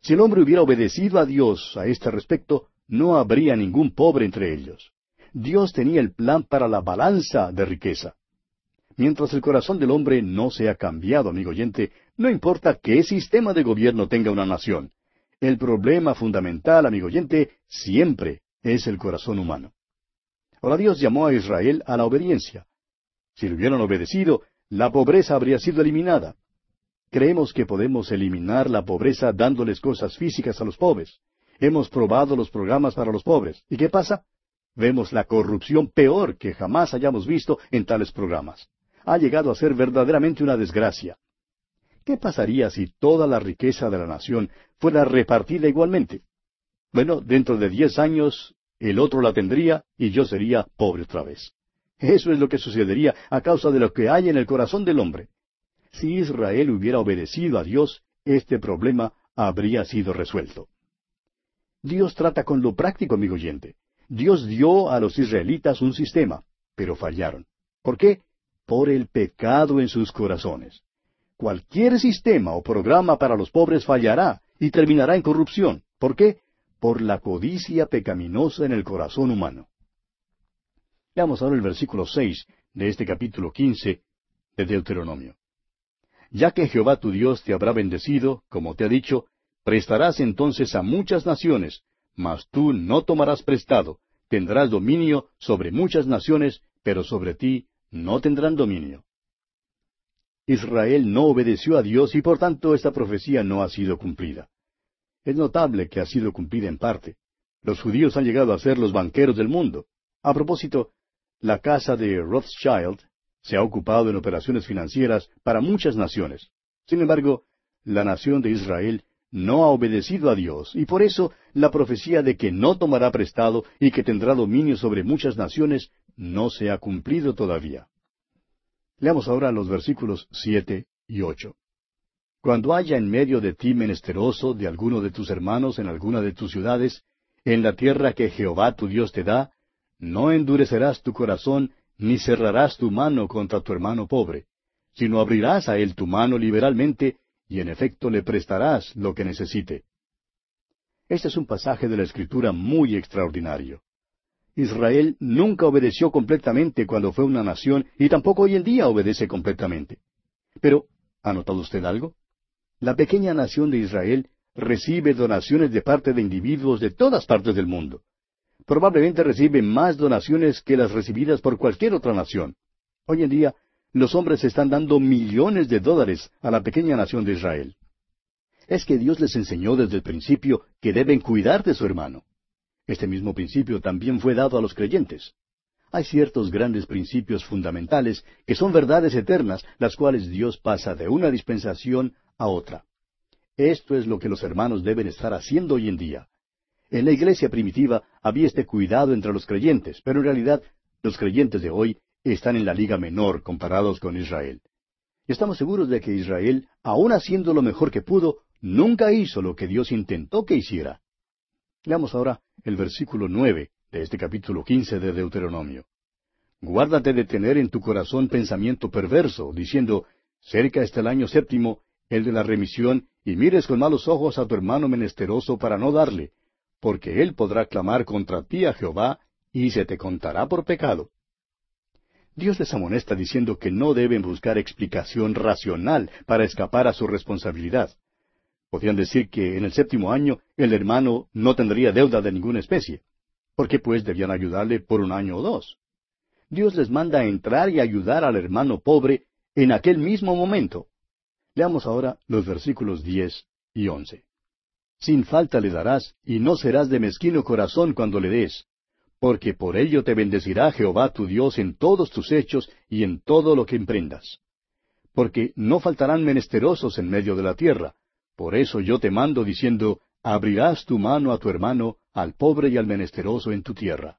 Si el hombre hubiera obedecido a Dios a este respecto, no habría ningún pobre entre ellos. Dios tenía el plan para la balanza de riqueza. Mientras el corazón del hombre no sea cambiado, amigo oyente, no importa qué sistema de gobierno tenga una nación. El problema fundamental, amigo oyente, siempre es el corazón humano. Ahora Dios llamó a Israel a la obediencia. Si le hubieran obedecido, la pobreza habría sido eliminada. Creemos que podemos eliminar la pobreza dándoles cosas físicas a los pobres. Hemos probado los programas para los pobres. ¿Y qué pasa? Vemos la corrupción peor que jamás hayamos visto en tales programas. Ha llegado a ser verdaderamente una desgracia. ¿Qué pasaría si toda la riqueza de la nación fuera repartida igualmente? Bueno, dentro de diez años el otro la tendría y yo sería pobre otra vez. Eso es lo que sucedería a causa de lo que hay en el corazón del hombre. Si Israel hubiera obedecido a Dios, este problema habría sido resuelto. Dios trata con lo práctico, amigo oyente. Dios dio a los israelitas un sistema, pero fallaron. ¿Por qué? Por el pecado en sus corazones. Cualquier sistema o programa para los pobres fallará y terminará en corrupción. ¿Por qué? Por la codicia pecaminosa en el corazón humano. Veamos ahora el versículo seis de este capítulo quince de Deuteronomio. Ya que Jehová tu Dios te habrá bendecido, como te ha dicho, prestarás entonces a muchas naciones, mas tú no tomarás prestado, tendrás dominio sobre muchas naciones, pero sobre ti no tendrán dominio. Israel no obedeció a Dios y por tanto esta profecía no ha sido cumplida. Es notable que ha sido cumplida en parte. Los judíos han llegado a ser los banqueros del mundo. A propósito, la casa de Rothschild se ha ocupado en operaciones financieras para muchas naciones. Sin embargo, la nación de Israel no ha obedecido a Dios, y por eso la profecía de que no tomará prestado y que tendrá dominio sobre muchas naciones no se ha cumplido todavía. Leamos ahora los versículos siete y ocho. Cuando haya en medio de ti menesteroso de alguno de tus hermanos en alguna de tus ciudades, en la tierra que Jehová tu Dios te da, no endurecerás tu corazón, ni cerrarás tu mano contra tu hermano pobre, sino abrirás a él tu mano liberalmente, y en efecto le prestarás lo que necesite. Este es un pasaje de la Escritura muy extraordinario. Israel nunca obedeció completamente cuando fue una nación y tampoco hoy en día obedece completamente. Pero, ¿ha notado usted algo? La pequeña nación de Israel recibe donaciones de parte de individuos de todas partes del mundo. Probablemente recibe más donaciones que las recibidas por cualquier otra nación. Hoy en día, los hombres están dando millones de dólares a la pequeña nación de Israel. Es que Dios les enseñó desde el principio que deben cuidar de su hermano. Este mismo principio también fue dado a los creyentes. Hay ciertos grandes principios fundamentales que son verdades eternas, las cuales Dios pasa de una dispensación a otra. Esto es lo que los hermanos deben estar haciendo hoy en día. En la iglesia primitiva había este cuidado entre los creyentes, pero en realidad los creyentes de hoy están en la liga menor comparados con Israel. Estamos seguros de que Israel, aun haciendo lo mejor que pudo, nunca hizo lo que Dios intentó que hiciera. Leamos ahora el versículo nueve de este capítulo quince de Deuteronomio. Guárdate de tener en tu corazón pensamiento perverso, diciendo, cerca está el año séptimo, el de la remisión, y mires con malos ojos a tu hermano menesteroso para no darle, porque él podrá clamar contra ti a Jehová, y se te contará por pecado. Dios les amonesta diciendo que no deben buscar explicación racional para escapar a su responsabilidad. Podrían decir que en el séptimo año el hermano no tendría deuda de ninguna especie. ¿Por qué pues debían ayudarle por un año o dos? Dios les manda a entrar y ayudar al hermano pobre en aquel mismo momento. Leamos ahora los versículos diez y once. Sin falta le darás, y no serás de mezquino corazón cuando le des, porque por ello te bendecirá Jehová tu Dios en todos tus hechos y en todo lo que emprendas. Porque no faltarán menesterosos en medio de la tierra, por eso yo te mando diciendo, abrirás tu mano a tu hermano, al pobre y al menesteroso en tu tierra.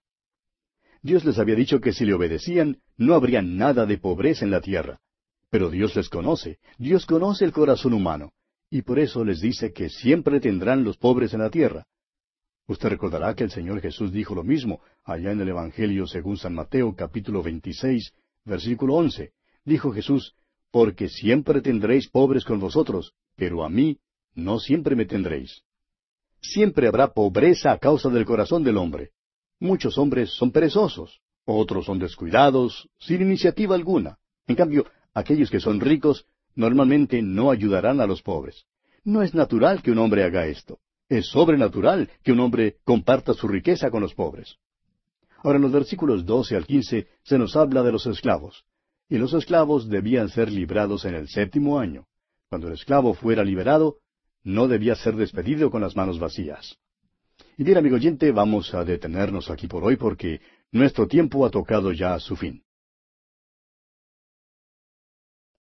Dios les había dicho que si le obedecían, no habría nada de pobreza en la tierra. Pero Dios les conoce, Dios conoce el corazón humano, y por eso les dice que siempre tendrán los pobres en la tierra. Usted recordará que el Señor Jesús dijo lo mismo allá en el Evangelio según San Mateo capítulo 26, versículo 11. Dijo Jesús, porque siempre tendréis pobres con vosotros, pero a mí no siempre me tendréis. Siempre habrá pobreza a causa del corazón del hombre. Muchos hombres son perezosos, otros son descuidados, sin iniciativa alguna. En cambio, aquellos que son ricos normalmente no ayudarán a los pobres. No es natural que un hombre haga esto. Es sobrenatural que un hombre comparta su riqueza con los pobres. Ahora en los versículos doce al quince se nos habla de los esclavos. Y los esclavos debían ser librados en el séptimo año. Cuando el esclavo fuera liberado, no debía ser despedido con las manos vacías. Y bien, amigo oyente, vamos a detenernos aquí por hoy porque nuestro tiempo ha tocado ya su fin.